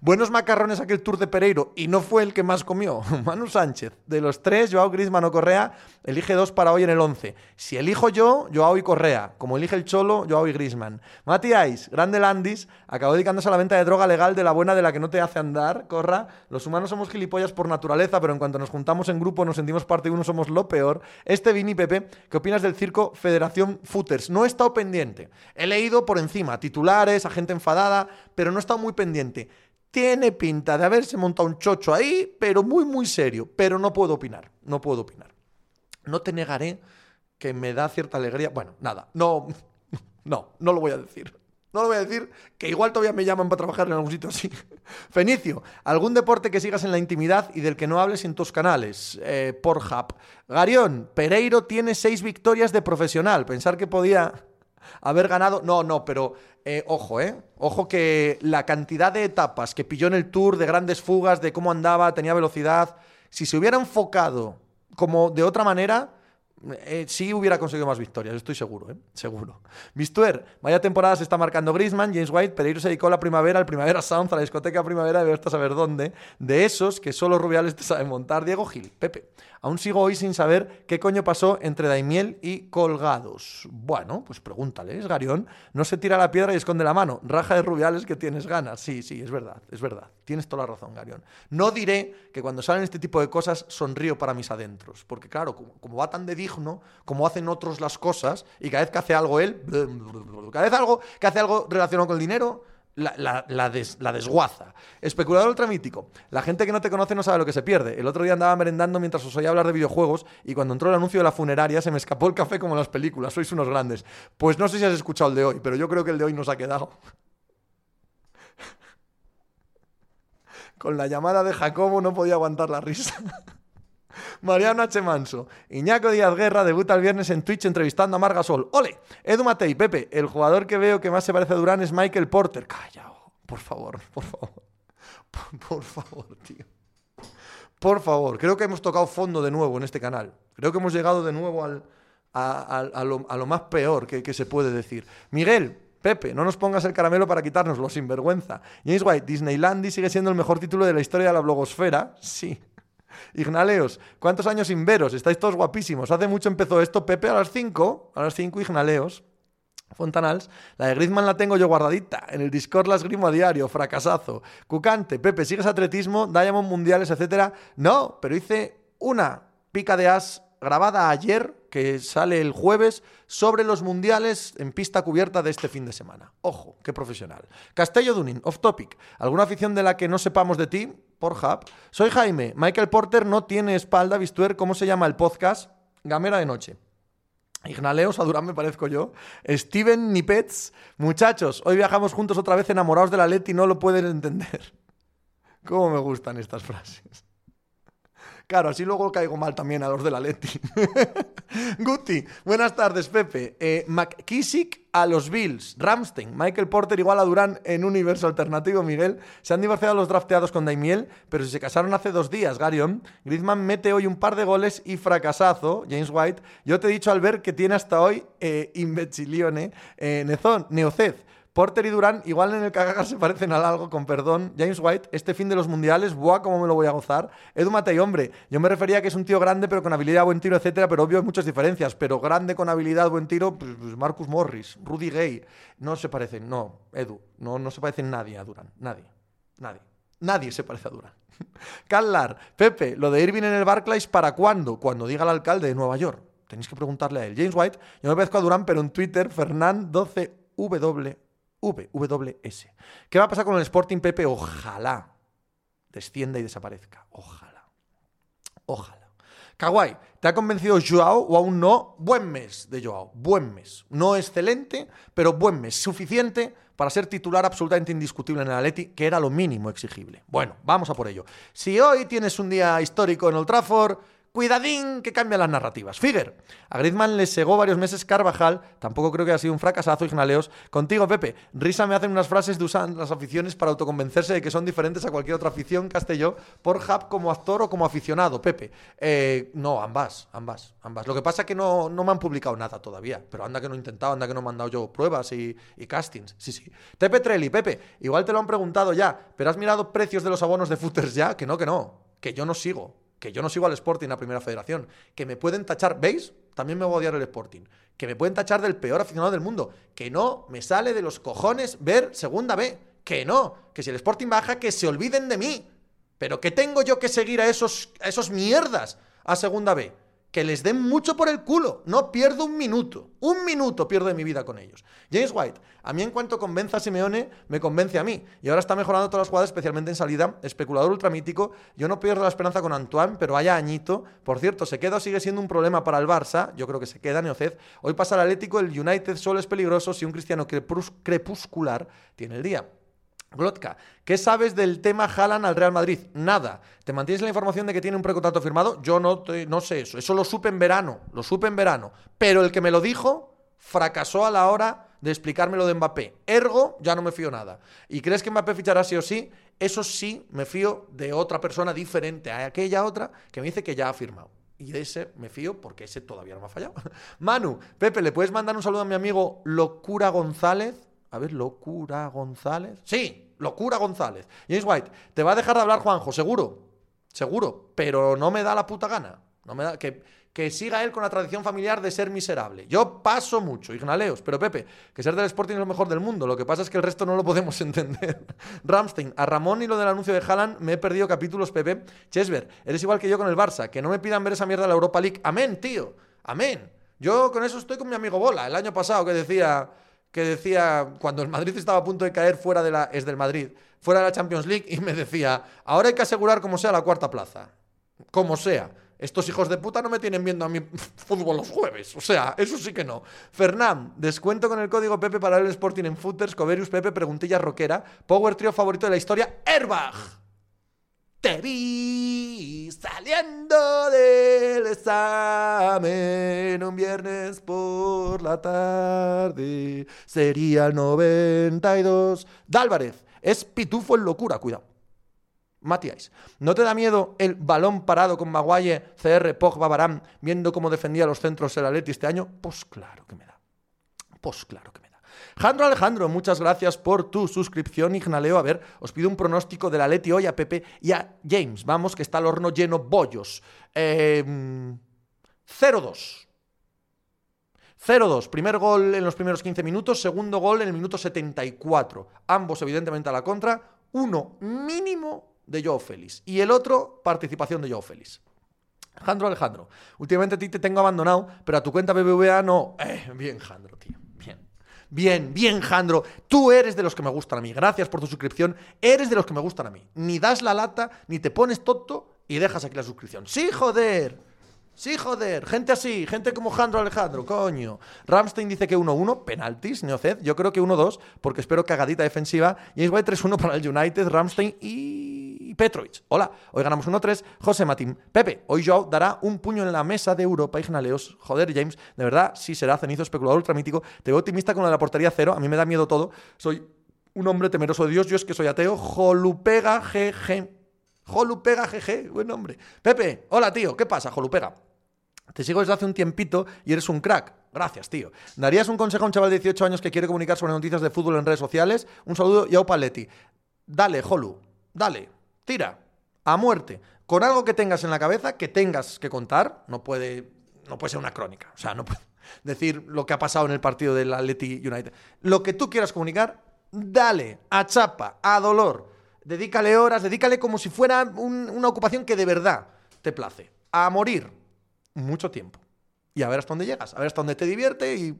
Buenos macarrones aquel Tour de Pereiro y no fue el que más comió. [laughs] Manu Sánchez. De los tres, Joao Griezmann o Correa, elige dos para hoy en el 11. Si elijo yo, Joao y Correa. Como elige el Cholo, Joao y Griezmann. Mati grande Landis, acabó dedicándose a la venta de droga legal de la buena de la que no te hace andar, corra. Los humanos somos gilipollas por naturaleza, pero en cuanto nos juntamos en grupo nos sentimos parte de uno, somos lo peor. Este Vini Pepe, ¿qué opinas del circo Federación Footers? No he estado pendiente. He leído por encima titulares, a gente enfadada, pero no he estado muy pendiente. Tiene pinta de haberse montado un chocho ahí, pero muy, muy serio. Pero no puedo opinar, no puedo opinar. No te negaré que me da cierta alegría. Bueno, nada, no, [laughs] no, no lo voy a decir. No lo voy a decir, que igual todavía me llaman para trabajar en algún sitio así. [laughs] Fenicio, ¿algún deporte que sigas en la intimidad y del que no hables en tus canales? Eh, Pornhub. Garión, Pereiro tiene seis victorias de profesional. Pensar que podía haber ganado. No, no, pero eh, ojo, ¿eh? Ojo que la cantidad de etapas que pilló en el Tour, de grandes fugas, de cómo andaba, tenía velocidad, si se hubiera enfocado como de otra manera, eh, sí hubiera conseguido más victorias, estoy seguro, ¿eh? Seguro. Mistuer, vaya temporada se está marcando Grisman, James White, Pereiro se dedicó a la primavera, al Primavera Sound, a la discoteca primavera, de a saber dónde. De esos que solo Rubiales te saben montar. Diego Gil, Pepe. Aún sigo hoy sin saber qué coño pasó entre Daimiel y Colgados. Bueno, pues pregúntales, Garión. No se tira la piedra y esconde la mano. Raja de Rubiales que tienes ganas. Sí, sí, es verdad, es verdad. Tienes toda la razón, Garión. No diré que cuando salen este tipo de cosas sonrío para mis adentros. Porque claro, como, va tan de como hacen otros las cosas, y cada vez que hace algo él, cada vez que hace algo relacionado con el dinero, la, desguaza. Especulador ultramítico. La gente que no te conoce no sabe lo que se pierde. El otro día andaba merendando mientras os oía hablar de videojuegos y cuando entró el anuncio de la funeraria se me escapó el café como en las películas. Sois unos grandes. Pues no sé si has escuchado el de hoy, pero yo creo que el de hoy nos ha quedado. [laughs] Con la llamada de Jacobo no podía aguantar la risa. [laughs] Mariano H. Manso. Iñaco Díaz Guerra debuta el viernes en Twitch entrevistando a Marga Sol. ¡Ole! Edu Matei, Pepe, el jugador que veo que más se parece a Durán es Michael Porter. Calla, por favor, por favor. [laughs] Por, favor, tío. Por favor, creo que hemos tocado fondo de nuevo en este canal. Creo que hemos llegado de nuevo al, a, lo, más peor que, que se puede decir. Miguel, Pepe, no nos pongas el caramelo para quitárnoslo, sinvergüenza. James White, Disneylandy sigue siendo el mejor título de la historia de la blogosfera. Sí. Ignaleos, ¿cuántos años sin veros? Estáis todos guapísimos. Hace mucho empezó esto, Pepe, a las 5. A las 5, Ignaleos. Fontanals, la de Griezmann la tengo yo guardadita. En el Discord la esgrimo a diario, fracasazo. Cucante, Pepe, ¿sigues atletismo? Diamond mundiales, etcétera. No, pero hice una pica de as grabada ayer, que sale el jueves, sobre los mundiales en pista cubierta de este fin de semana. Ojo, qué profesional. Castello Dunin, off topic. ¿Alguna afición de la que no sepamos de ti? Por Hub. Soy Jaime. Michael Porter no tiene espalda. ¿Vistuer cómo se llama el podcast? Gamera de noche. Ignaleos, a Durán me parezco yo. Steven Nipets. Muchachos, hoy viajamos juntos otra vez enamorados de la Leti no lo pueden entender. [laughs] ¿Cómo me gustan estas frases? Claro, así luego caigo mal también a los de la Leti. [laughs] Guti, buenas tardes, Pepe. Eh, McKissick a los Bills. Ramstein, Michael Porter igual a Durán en un universo alternativo, Miguel. Se han divorciado los drafteados con Daimiel, pero si se casaron hace dos días, Garion. Griezmann mete hoy un par de goles y fracasazo, James White. Yo te he dicho al ver que tiene hasta hoy eh, imbecilione. Eh, Nezón, Neoced. Porter y Durán, igual en el cagaga [laughs] se parecen al algo, con perdón. James White, este fin de los mundiales, buah, cómo me lo voy a gozar. Edu Matei, hombre, yo me refería a que es un tío grande, pero con habilidad, buen tiro, etcétera, pero obvio hay muchas diferencias. Pero grande con habilidad, buen tiro, pues, pues Marcus Morris, Rudy Gay, no se parecen, no, Edu, no, no se parecen nadie a Durán, nadie, nadie. Nadie se parece a Durán. [laughs] Callar, Pepe, lo de Irving en el Barclays, ¿para cuándo? Cuando diga el alcalde de Nueva York. Tenéis que preguntarle a él. James White, yo me parezco a Durán, pero en Twitter, Fernand12W VWS. ¿Qué va a pasar con el Sporting Pepe? Ojalá descienda y desaparezca. Ojalá. Ojalá. Kawhi, ¿te ha convencido Joao o aún no? Buen mes de Joao, buen mes. No excelente, pero buen mes. Suficiente para ser titular absolutamente indiscutible en el Atleti, que era lo mínimo exigible. Bueno, vamos a por ello. Si hoy tienes un día histórico en Old Trafford, Cuidadín que cambia las narrativas. Figuer, a Griezmann le segó varios meses Carvajal, tampoco creo que haya sido un fracasazo, Ignaleos. Contigo, Pepe, risa me hacen unas frases de usan las aficiones para autoconvencerse de que son diferentes a cualquier otra afición, Castelló, por Hub como actor o como aficionado, Pepe. Eh, no, ambas, ambas, ambas. Lo que pasa es que no, no me han publicado nada todavía, pero anda que no he intentado, anda que no he mandado yo pruebas y, y castings. Sí, sí. Tepe Trelli, Pepe, igual te lo han preguntado ya, pero ¿has mirado precios de los abonos de footers ya? Que no, que no, que yo no sigo que yo no sigo al Sporting, la primera federación, que me pueden tachar, ¿veis? También me voy a odiar el Sporting, que me pueden tachar del peor aficionado del mundo, que no me sale de los cojones ver segunda B, que no, que si el Sporting baja, que se olviden de mí, pero que tengo yo que seguir a esos, a esos mierdas a segunda B que les den mucho por el culo. No pierdo un minuto. Un minuto pierdo de mi vida con ellos. James White, a mí en cuanto convenza a Simeone, me convence a mí. Y ahora está mejorando todas las jugadas, especialmente en salida. Especulador ultramítico. Yo no pierdo la esperanza con Antoine, pero haya añito. Por cierto, ¿se queda o sigue siendo un problema para el Barça? Yo creo que se queda, Neoced. Hoy pasa el Atlético, el United solo es peligroso si un cristiano crepuscular tiene el día. Glotka, ¿qué sabes del tema Haaland al Real Madrid? Nada. ¿Te mantienes la información de que tiene un precontrato firmado? Yo no, no sé eso. Eso lo supe en verano. Lo supe en verano. Pero el que me lo dijo fracasó a la hora de explicarme lo de Mbappé. Ergo, ya no me fío nada. ¿Y crees que Mbappé fichará sí o sí? Eso sí, me fío de otra persona diferente a aquella otra que me dice que ya ha firmado. Y de ese me fío porque ese todavía no me ha fallado. [laughs] Manu, Pepe, ¿le puedes mandar un saludo a mi amigo Locura González? A ver, Locura González. Sí, Locura González. James White, te va a dejar de hablar Juanjo, seguro. Seguro. Pero no me da la puta gana. No me da. Que, que siga él con la tradición familiar de ser miserable. Yo paso mucho, Ignaleos, pero Pepe, que ser del Sporting es lo mejor del mundo. Lo que pasa es que el resto no lo podemos [laughs] entender. Ramstein, a Ramón y lo del anuncio de Haaland me he perdido capítulos, Pepe. Chesver, eres igual que yo con el Barça. Que no me pidan ver esa mierda de la Europa League. Amén, tío. Amén. Yo con eso estoy con mi amigo Bola, el año pasado que decía que decía, cuando el Madrid estaba a punto de caer fuera de la, es del Madrid, fuera de la Champions League, y me decía, ahora hay que asegurar como sea la cuarta plaza. Como sea. Estos hijos de puta no me tienen viendo a mi [laughs] fútbol los jueves. O sea, eso sí que no. Fernán, descuento con el código Pepe para el Sporting en Footers, Coverius Pepe, preguntilla rockera, Power Trio favorito de la historia, Airbag. Te vi saliendo del examen un viernes por la tarde. Sería el 92. Dálvarez, es pitufo en locura, cuidado. Matías, ¿no te da miedo el balón parado con Maguire, CR, Pogba, Barán, viendo cómo defendía los centros el Atleti este año? Pues claro que me da. Pues claro que me da. Jandro Alejandro, muchas gracias por tu suscripción, Ignaleo. A ver, os pido un pronóstico de la Leti hoy a Pepe y a James. Vamos, que está el horno lleno bollos. 0-2. 0-2. Primer gol en los primeros 15 minutos, segundo gol en el minuto 74. Ambos, evidentemente, a la contra. Uno mínimo de Joe Félix. Y el otro, participación de Joe Félix. Jandro Alejandro, últimamente a ti te tengo abandonado, pero a tu cuenta BBVA no. Eh, bien, Jandro, tío. Bien, bien, Jandro. Tú eres de los que me gustan a mí. Gracias por tu suscripción. Eres de los que me gustan a mí. Ni das la lata, ni te pones tonto y dejas aquí la suscripción. Sí, joder. Sí, joder, gente así, gente como Jandro Alejandro, coño. Ramstein dice que 1-1, penaltis, Neoced. Yo creo que 1-2, porque espero cagadita defensiva. James White 3-1 para el United, Ramstein y Petrovic. Hola, hoy ganamos 1-3. José Matín. Pepe, hoy Joao dará un puño en la mesa de Europa, Ignaleos. Joder, James, de verdad, sí será cenizo especulador ultramítico. Te veo optimista con de la portería cero. A mí me da miedo todo. Soy un hombre temeroso de Dios. Yo es que soy ateo. Jolupega GG. Jolupega GG, buen nombre. Pepe, hola tío, ¿qué pasa, Jolupega? Te sigo desde hace un tiempito y eres un crack. Gracias, tío. ¿Darías un consejo a un chaval de 18 años que quiere comunicar sobre noticias de fútbol en redes sociales? Un saludo y a Paletti. Dale, Jolu. Dale. Tira. A muerte. Con algo que tengas en la cabeza, que tengas que contar, no puede, no puede ser una crónica. O sea, no puede [laughs] decir lo que ha pasado en el partido del Atleti United. Lo que tú quieras comunicar, dale. A chapa, a dolor. Dedícale horas, dedícale como si fuera una ocupación que de verdad te place. A morir mucho tiempo. Y a ver hasta dónde llegas, a ver hasta dónde te divierte, y...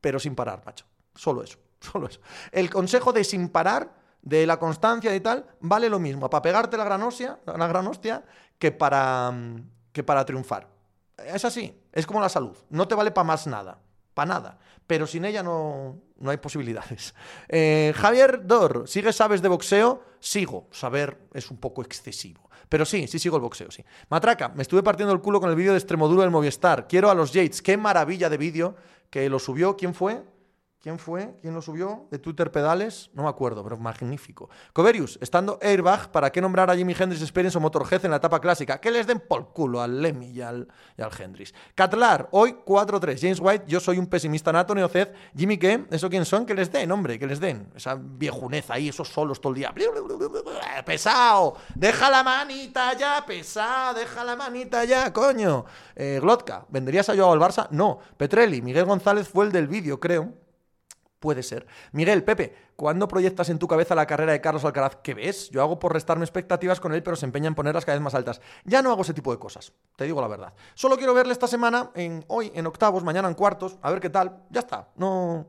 pero sin parar, macho. Solo eso, [laughs] solo eso. El consejo de sin parar, de la constancia y tal, vale lo mismo para pegarte la gran hostia, la gran hostia que para, que para triunfar. Es así, es como la salud, no te vale para más nada, para nada, pero sin ella no, no hay posibilidades. [laughs] Eh, Javier Dor, ¿sigues sabes de boxeo? Sigo, saber es un poco excesivo. Pero sí, sí sigo el boxeo, sí. Matraca, me estuve partiendo el culo con el vídeo de Extremoduro del Movistar. Quiero a los Yates. Qué maravilla de vídeo que lo subió. ¿Quién fue? ¿Quién fue? ¿Quién lo subió? ¿De Twitter Pedales? No me acuerdo, pero magnífico. Coverius, estando Airbag, ¿para qué nombrar a Jimi Hendrix Experience o Motorhead en la etapa clásica? Que les den por culo al Lemmy y al, y al Hendrix. Catlar, hoy 4-3. James White, yo soy un pesimista nato, Neoced. Jimmy, ¿qué? ¿Eso quién son? Que les den, hombre, que les den. Esa viejuneza ahí, esos solos todo el día. ¡Pesado! ¡Deja la manita ya, pesado! ¡Deja la manita ya, coño! Eh, Glotka, ¿venderías a Joao al Barça? No. Petrelli, Miguel González fue el del vídeo, creo. Puede ser. Miguel, Pepe, ¿cuándo proyectas en tu cabeza la carrera de Carlos Alcaraz? ¿Qué ves? Yo hago por restarme expectativas con él, pero se empeña en ponerlas cada vez más altas. Ya no hago ese tipo de cosas, te digo la verdad. Solo quiero verle esta semana, en, hoy en octavos, mañana en cuartos, a ver qué tal. Ya está, no...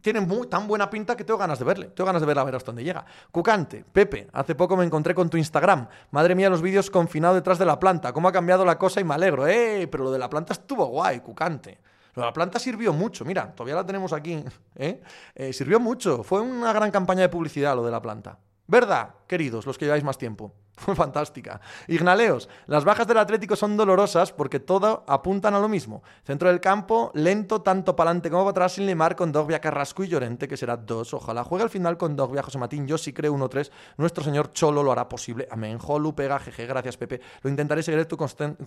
Tiene muy, tan buena pinta que tengo ganas de verle. Tengo ganas de verla a ver hasta dónde llega. Cucante, Pepe, hace poco me encontré con tu Instagram. Madre mía, los vídeos confinado detrás de la planta. ¿Cómo ha cambiado la cosa? Y me alegro. ¡Eh! Pero lo de la planta estuvo guay, Cucante. La planta sirvió mucho, mira, todavía la tenemos aquí. [laughs] ¿eh? ¿eh? sirvió mucho, fue una gran campaña de publicidad lo de la planta. ¿Verdad, queridos, los que lleváis más tiempo? [laughs] Fue fantástica. Ignaleos, las bajas del Atlético son dolorosas porque todo apuntan a lo mismo. Centro del campo, lento tanto para adelante como para atrás, sin limar con Dogbia, Carrasco y Llorente, que será dos. Ojalá juegue al final con Dogbia, José Matín. Yo sí creo 1-3. Nuestro señor Cholo lo hará posible. Amén. Jolu, pega, jeje. Gracias, Pepe. Lo intentaré seguir tus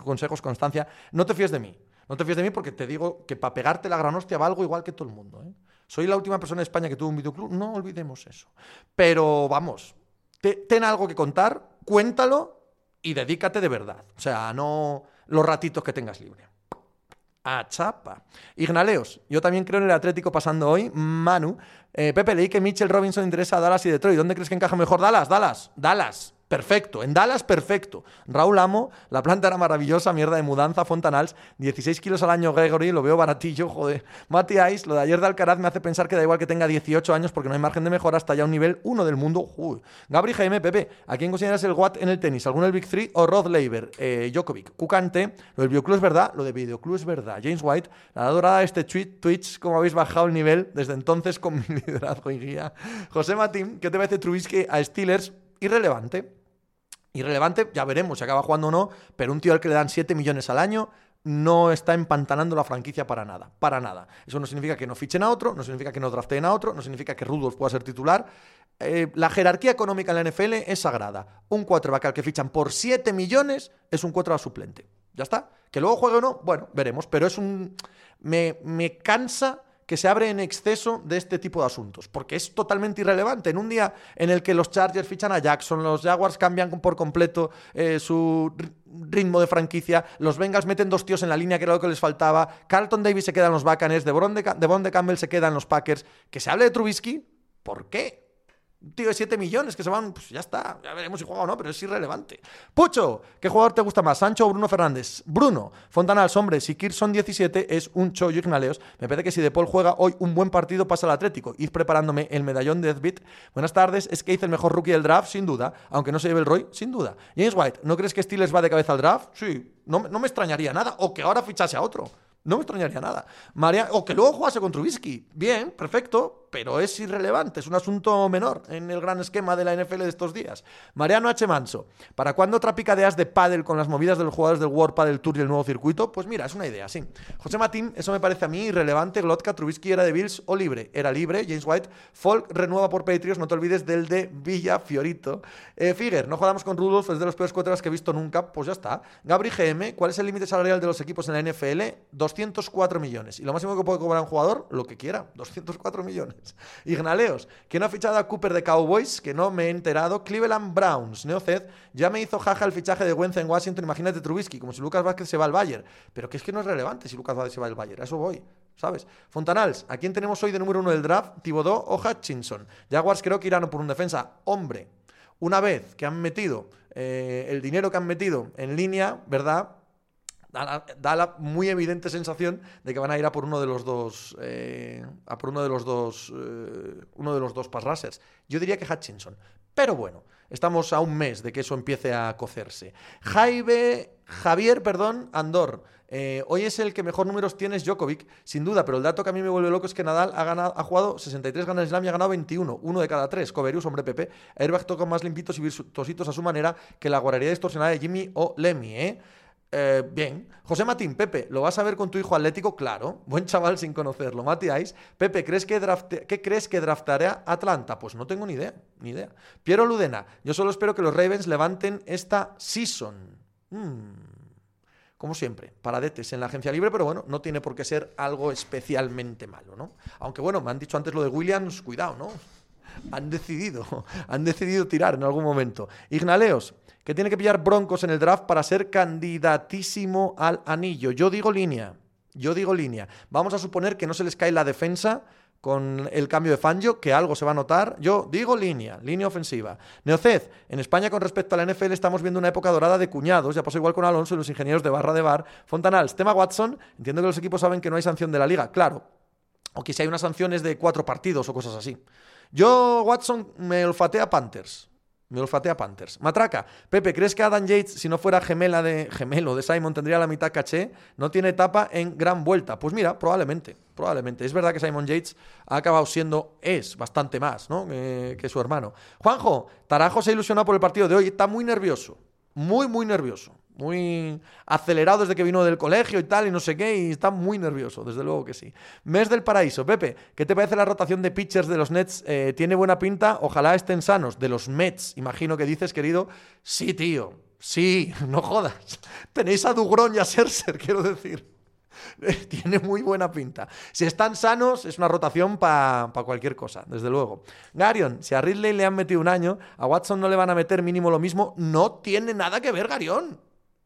consejos, Constancia. No te fíes de mí. No te fíes de mí porque te digo que para pegarte la gran hostia valgo igual que todo el mundo. ¿eh? Soy la última persona en España que tuvo un videoclub. No olvidemos eso. Pero vamos, ten algo que contar, cuéntalo y dedícate de verdad. O sea, no los ratitos que tengas libre. A chapa. Ignaleos, yo también creo en el Atlético pasando hoy. Manu, eh, Pepe, leí que Mitchell Robinson interesa a Dallas y Detroit. ¿Dónde crees que encaja mejor Dallas? Dallas, Dallas. Perfecto. En Dallas, perfecto. Raúl Amo, la planta era maravillosa, mierda de mudanza, Fontanals, 16 kilos al año Gregory, lo veo baratillo, joder. Mati Ice, lo de ayer de Alcaraz me hace pensar que da igual que tenga 18 años porque no hay margen de mejora hasta ya un nivel 1 del mundo. Uy. Gabri Jaime, Pepe, ¿a quién consideras el Watt en el tenis? ¿Alguno del Big 3 o Rod Laver? Eh, Djokovic. Cucante, lo del videoclub es verdad, lo de videoclub es verdad. James White, la dorada de este tweet, Twitch, como habéis bajado el nivel desde entonces con mi [laughs] liderazgo y guía. José Matín, ¿qué te parece Trubisky a Steelers? Irrelevante. Irrelevante, ya veremos si acaba jugando o no, pero un tío al que le dan 7 millones al año no está empantanando la franquicia para nada, para nada. Eso no significa que no fichen a otro, no significa que no drafteen a otro, no significa que Rudolph pueda ser titular. Eh, la jerarquía económica en la NFL es sagrada. Un quarterback al que fichan por 7 millones es un quarterback suplente. Ya está. Que luego juegue o no, bueno, veremos, pero es un... Me, me cansa que se abre en exceso de este tipo de asuntos, porque es totalmente irrelevante. En un día en el que los Chargers fichan a Jackson, los Jaguars cambian por completo eh, su ritmo de franquicia, los Bengals meten dos tíos en la línea que era lo que les faltaba, Carlton Davis se queda en los Buccaneers, Devon de, de Campbell se queda en los Packers, que se hable de Trubisky, ¿por qué? Tío de 7 millones que se van, pues ya está, ya veremos si juega o no, pero es irrelevante. Pucho, ¿qué jugador te gusta más, Sancho o Bruno Fernández? Bruno, Fontanals, hombre, si Kirson 17 es un chollo Ignaleos, me parece que si De Paul juega hoy un buen partido pasa al Atlético. Ir preparándome el medallón de Deathbeat. Buenas tardes, es que hice el mejor rookie del draft, sin duda, aunque no se lleve el Roy, sin duda. James White, ¿no crees que Steelers va de cabeza al draft? Sí, no, no me extrañaría nada, o que ahora fichase a otro. No me extrañaría nada. María, o que luego jugase con Trubisky. Bien, perfecto pero es irrelevante, es un asunto menor en el gran esquema de la NFL de estos días. Mariano H. Manso, ¿para cuándo otra pica de pádel con las movidas de los jugadores del World Padel Tour y el nuevo circuito? Pues mira, es una idea, sí. José Matín, eso me parece a mí irrelevante. Glotka, Trubisky era de Bills o libre. Era libre. James White, Folk renueva por Patriots, no te olvides del de Villa Fiorito. Eh, no jodamos con Rudolph, es de los peores cuatro que he visto nunca. Pues ya está. Gabri GM, ¿cuál es el límite salarial de los equipos en la NFL? 204 millones. Y lo máximo que puede cobrar un jugador, lo que quiera, 204 millones. Ignaleos, ¿quién ha fichado a Cooper de Cowboys? Que no me he enterado. Cleveland Browns, Neoced, ya me hizo jaja el fichaje de Wentz en Washington. Imagínate Trubisky, como si Lucas Vázquez se va al Bayern. Pero que es que no es relevante si Lucas Vázquez se va al Bayern, a eso voy. ¿sabes? Fontanals, ¿a quién tenemos hoy de número uno del draft? Thibodeau o Hutchinson. Jaguars creo que irán por un defensa. Hombre, una vez que han metido eh, el dinero que han metido en línea, ¿verdad? Da la, muy evidente sensación de que van a ir a por uno de los dos eh, a por uno de los dos eh, uno de los dos pass Yo diría que Hutchinson, pero bueno, Estamos a un mes de que eso empiece a cocerse. Jaime, Javier, perdón, Andor. Eh, hoy es el que mejor números tiene Djokovic, sin duda, pero el dato que a mí me vuelve loco es que Nadal ha, ganado, ha jugado 63 ganas Slam y ha ganado 21, uno de cada tres. Coverius, hombre Pepe. Airbag toca más limpitos y virtuositos a su manera que la guarrería distorsionada de Jimmy o Lemmy, ¿eh? Eh, bien. José Matín, Pepe, ¿lo vas a ver con tu hijo atlético? Claro. Buen chaval sin conocerlo. Mati Pepe, ¿crees que ¿qué crees que draftará Atlanta? Pues no tengo ni idea, ni idea. Piero Ludena, yo solo espero que los Ravens levanten esta season. Hmm. Como siempre, paradetes en la agencia libre, pero bueno, no tiene por qué ser algo especialmente malo, ¿no? Aunque bueno, me han dicho antes lo de Williams, cuidado, ¿no? Han decidido, [laughs] han decidido tirar en algún momento. Ignaleos, que tiene que pillar Broncos en el draft para ser candidatísimo al anillo. Yo digo línea, yo digo línea. Vamos a suponer que no se les cae la defensa con el cambio de Fangio, que algo se va a notar. Yo digo línea, línea ofensiva. Neoced, en España con respecto a la NFL estamos viendo una época dorada de cuñados, ya pasó igual con Alonso y los ingenieros de barra de bar. Fontanals, tema Watson, entiendo que los equipos saben que no hay sanción de la liga, claro. O que si hay unas sanciones de cuatro partidos o cosas así. Yo, Watson, me olfatea Panthers. Me olfatea Panthers. Matraca. Pepe, ¿crees que Adam Yates, si no fuera gemela de gemelo de Simon, tendría la mitad caché? No tiene etapa en gran vuelta. Pues mira, probablemente. Probablemente. Es verdad que Simon Yates ha acabado siendo, es bastante más, ¿no? que su hermano. Juanjo, Tarajo se ilusionado por el partido de hoy. Está muy nervioso. Muy, muy nervioso muy acelerado desde que vino del colegio y tal, y no sé qué, y está muy nervioso, desde luego que sí. Mes del paraíso, Pepe, ¿qué te parece la rotación de pitchers de los Nets? Eh, ¿Tiene buena pinta? Ojalá estén sanos. De los Mets, imagino que dices, querido. Sí, tío, sí, [laughs] no jodas. Tenéis a Dugron y a Serser, [laughs] quiero decir. [laughs] Tiene muy buena pinta. Si están sanos, es una rotación para cualquier cosa, desde luego. Garion, si a Ridley le han metido un año, a Watson no le van a meter mínimo lo mismo. No tiene nada que ver, Garion.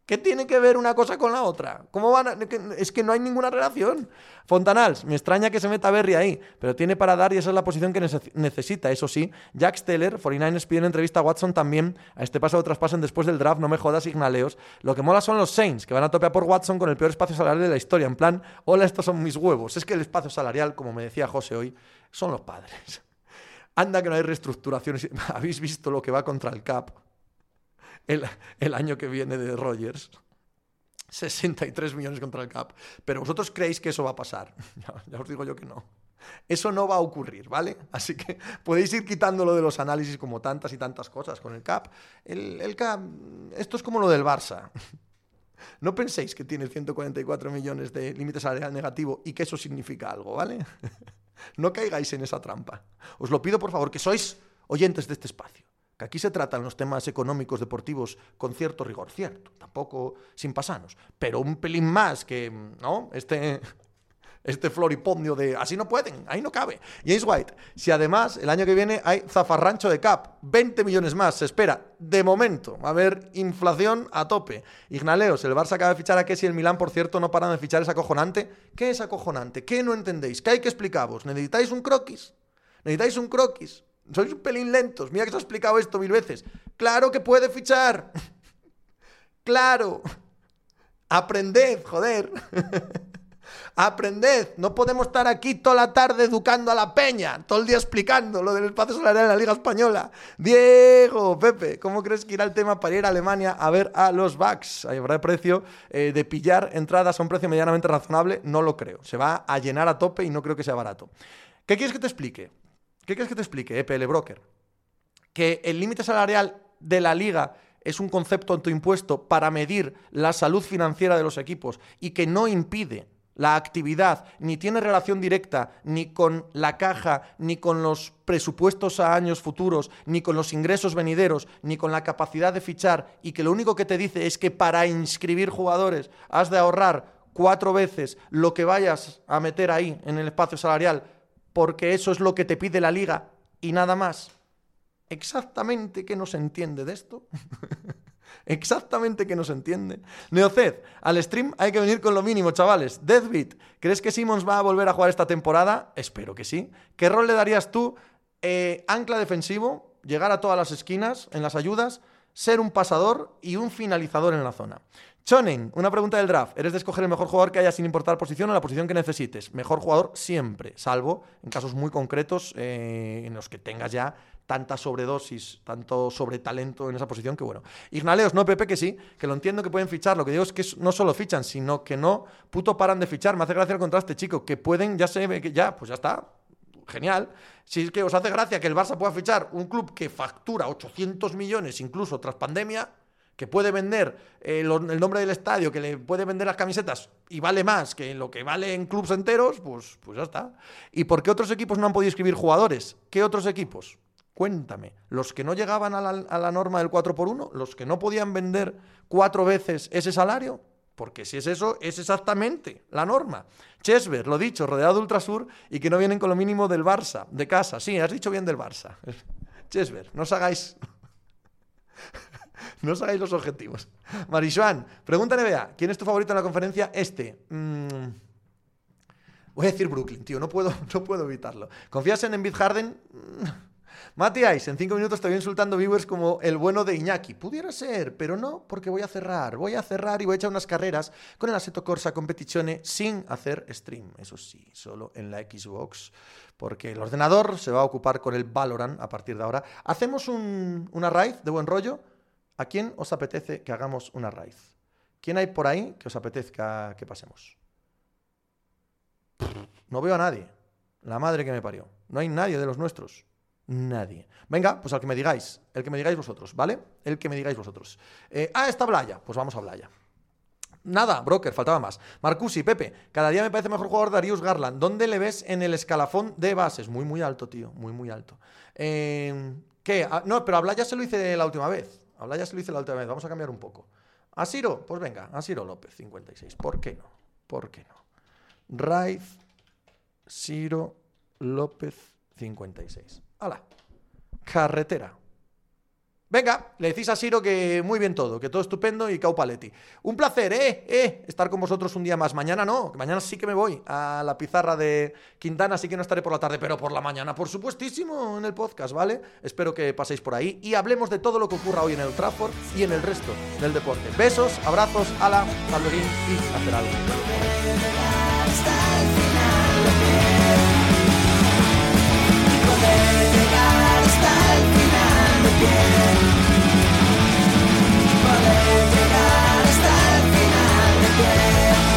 ¿Qué tiene que ver una cosa con la otra? ¿Cómo van Es que no hay ninguna relación. Fontanals, me extraña que se meta Berry ahí, pero tiene para dar y esa es la posición que necesita. Eso sí, Jack Steller, 49ers pide en entrevista a Watson también. A este paso de traspasen después del draft, no me jodas, Ignaleos. Lo que mola son los Saints, que van a topear por Watson con el peor espacio salarial de la historia. En plan, hola, estos son mis huevos. Es que el espacio salarial, como me decía José hoy, son los padres. [laughs] Anda que no hay reestructuraciones. [laughs] ¿Habéis visto lo que va contra el CAP? El, año que viene de Rogers. 63 millones contra el CAP. Pero vosotros creéis que eso va a pasar. [laughs] Ya, os digo yo que no. Eso no va a ocurrir, ¿vale? Así que [laughs] podéis ir quitándolo de los análisis como tantas y tantas cosas con el CAP. El, CAP, esto es como lo del Barça. [laughs] No penséis que tiene 144 millones de límite salarial negativo y que eso significa algo, ¿vale? No caigáis en esa trampa. Os lo pido por favor, que sois oyentes de este espacio que aquí se tratan los temas económicos deportivos con cierto rigor, cierto, tampoco sin pasanos, pero un pelín más que, ¿no? Este, [laughs] este floripondio de así no pueden, ahí no cabe. James White, si además el año que viene hay zafarrancho de cap, 20 millones más, se espera, de momento, va a haber inflación a tope. Ignaleos, el Barça acaba de fichar a Kessi y el Milán, por cierto, no paran de fichar, es acojonante. ¿Qué es acojonante? ¿Qué no entendéis? ¿Qué hay que explicaros? ¿Necesitáis un croquis? ¿Necesitáis un croquis? Sois un pelín lentos. Mira que os he explicado esto mil veces. Claro que puede fichar. [laughs] claro. Aprended, joder. [laughs] Aprended. No podemos estar aquí toda la tarde educando a la peña. Todo el día explicando lo del espacio salarial en la Liga Española. Diego, Pepe, ¿cómo crees que irá el tema para ir a Alemania a ver a los Bucks? ¿Habrá precio eh, de pillar entradas a un precio medianamente razonable? No lo creo. Se va a llenar a tope y no creo que sea barato. ¿Qué quieres que te explique? ¿Qué quieres que te explique, EPL Broker? Que el límite salarial de la liga es un concepto autoimpuesto para medir la salud financiera de los equipos y que no impide la actividad, ni tiene relación directa ni con la caja, ni con los presupuestos a años futuros, ni con los ingresos venideros, ni con la capacidad de fichar, y que lo único que te dice es que para inscribir jugadores has de ahorrar cuatro veces lo que vayas a meter ahí en el espacio salarial porque eso es lo que te pide la liga y nada más. Exactamente qué no se entiende de esto. [laughs] Exactamente qué no se entiende. Neoced, al stream hay que venir con lo mínimo, chavales. Deathbeat, ¿crees que Simmons va a volver a jugar esta temporada? Espero que sí. ¿Qué rol le darías tú? Eh, ancla defensivo, llegar a todas las esquinas, en las ayudas, ser un pasador y un finalizador en la zona. Chonen, una pregunta del draft. ¿Eres de escoger el mejor jugador que haya sin importar posición o la posición que necesites? Mejor jugador siempre, salvo en casos muy concretos eh, en los que tengas ya tanta sobredosis, tanto sobretalento en esa posición que bueno. Ignaleos, no Pepe, que sí, que lo entiendo que pueden fichar. Lo que digo es que no solo fichan, sino que no puto paran de fichar. Me hace gracia el contraste, chico, que pueden, ya se ve que ya, pues ya está, genial. Si es que os hace gracia que el Barça pueda fichar un club que factura 800 millones incluso tras pandemia, que puede vender eh, el nombre del estadio, que le puede vender las camisetas y vale más que lo que vale en clubes enteros, pues, pues ya está. ¿Y por qué otros equipos no han podido escribir jugadores? ¿Qué otros equipos? Cuéntame. ¿Los que no llegaban a la, norma del 4 por 1 ¿Los que no podían vender cuatro veces ese salario? Porque si es eso, es exactamente la norma. Chesver, lo dicho, rodeado de Ultrasur y que no vienen con lo mínimo del Barça, de casa. Sí, has dicho bien del Barça. [laughs] Chesver, no os hagáis. No os hagáis los objetivos. Marijuan, pregunta NBA, ¿quién es tu favorito en la conferencia? Este. Mm, voy a decir Brooklyn, tío, no puedo, [laughs] no puedo evitarlo. ¿Confías en Embiid Harden? Matías, en cinco minutos te voy insultando viewers como el bueno de Iñaki. Pudiera ser, pero no, porque voy a cerrar. Voy a cerrar y voy a echar unas carreras con el Assetto Corsa Competizione sin hacer stream. Eso sí, solo en la Xbox, porque el ordenador se va a ocupar con el Valorant a partir de ahora. Hacemos una raid de buen rollo. ¿A quién os apetece que hagamos una raid? ¿Quién hay por ahí que os apetezca que pasemos? [laughs] No veo a nadie. La madre que me parió. No hay nadie de los nuestros. Nadie. Venga, pues al que me digáis, el que me digáis vosotros, ¿vale? El que me digáis vosotros. Eh, ah, está Blaya, pues vamos a Blaya. Nada, broker, faltaba más. Marcusi, Pepe, cada día me parece mejor jugador Darius Garland. ¿Dónde le ves en el escalafón de bases? Muy, muy alto, tío, muy, muy alto. Eh, ¿Qué? Ah, no, pero a Blaya se lo hice la última vez. A Blaya se lo hice la última vez, vamos a cambiar un poco. A Siro, pues venga, a Siro López, 56. ¿Por qué no? ¿Por qué no? Raiz, Siro López, 56. ¡Hala! Carretera. Venga, le decís a Siro que muy bien todo, que todo estupendo y caupaletti. Un placer, eh, eh, estar con vosotros un día más. Mañana no, mañana sí que me voy a la pizarra de Quintana, así que no estaré por la tarde, pero por la mañana, por supuestísimo, en el podcast, ¿vale? Espero que paséis por ahí y hablemos de todo lo que ocurra hoy en el Trafford y en el resto del deporte. Besos, abrazos, ala, saludín y hacer algo. Poder llegar hasta el final de pie.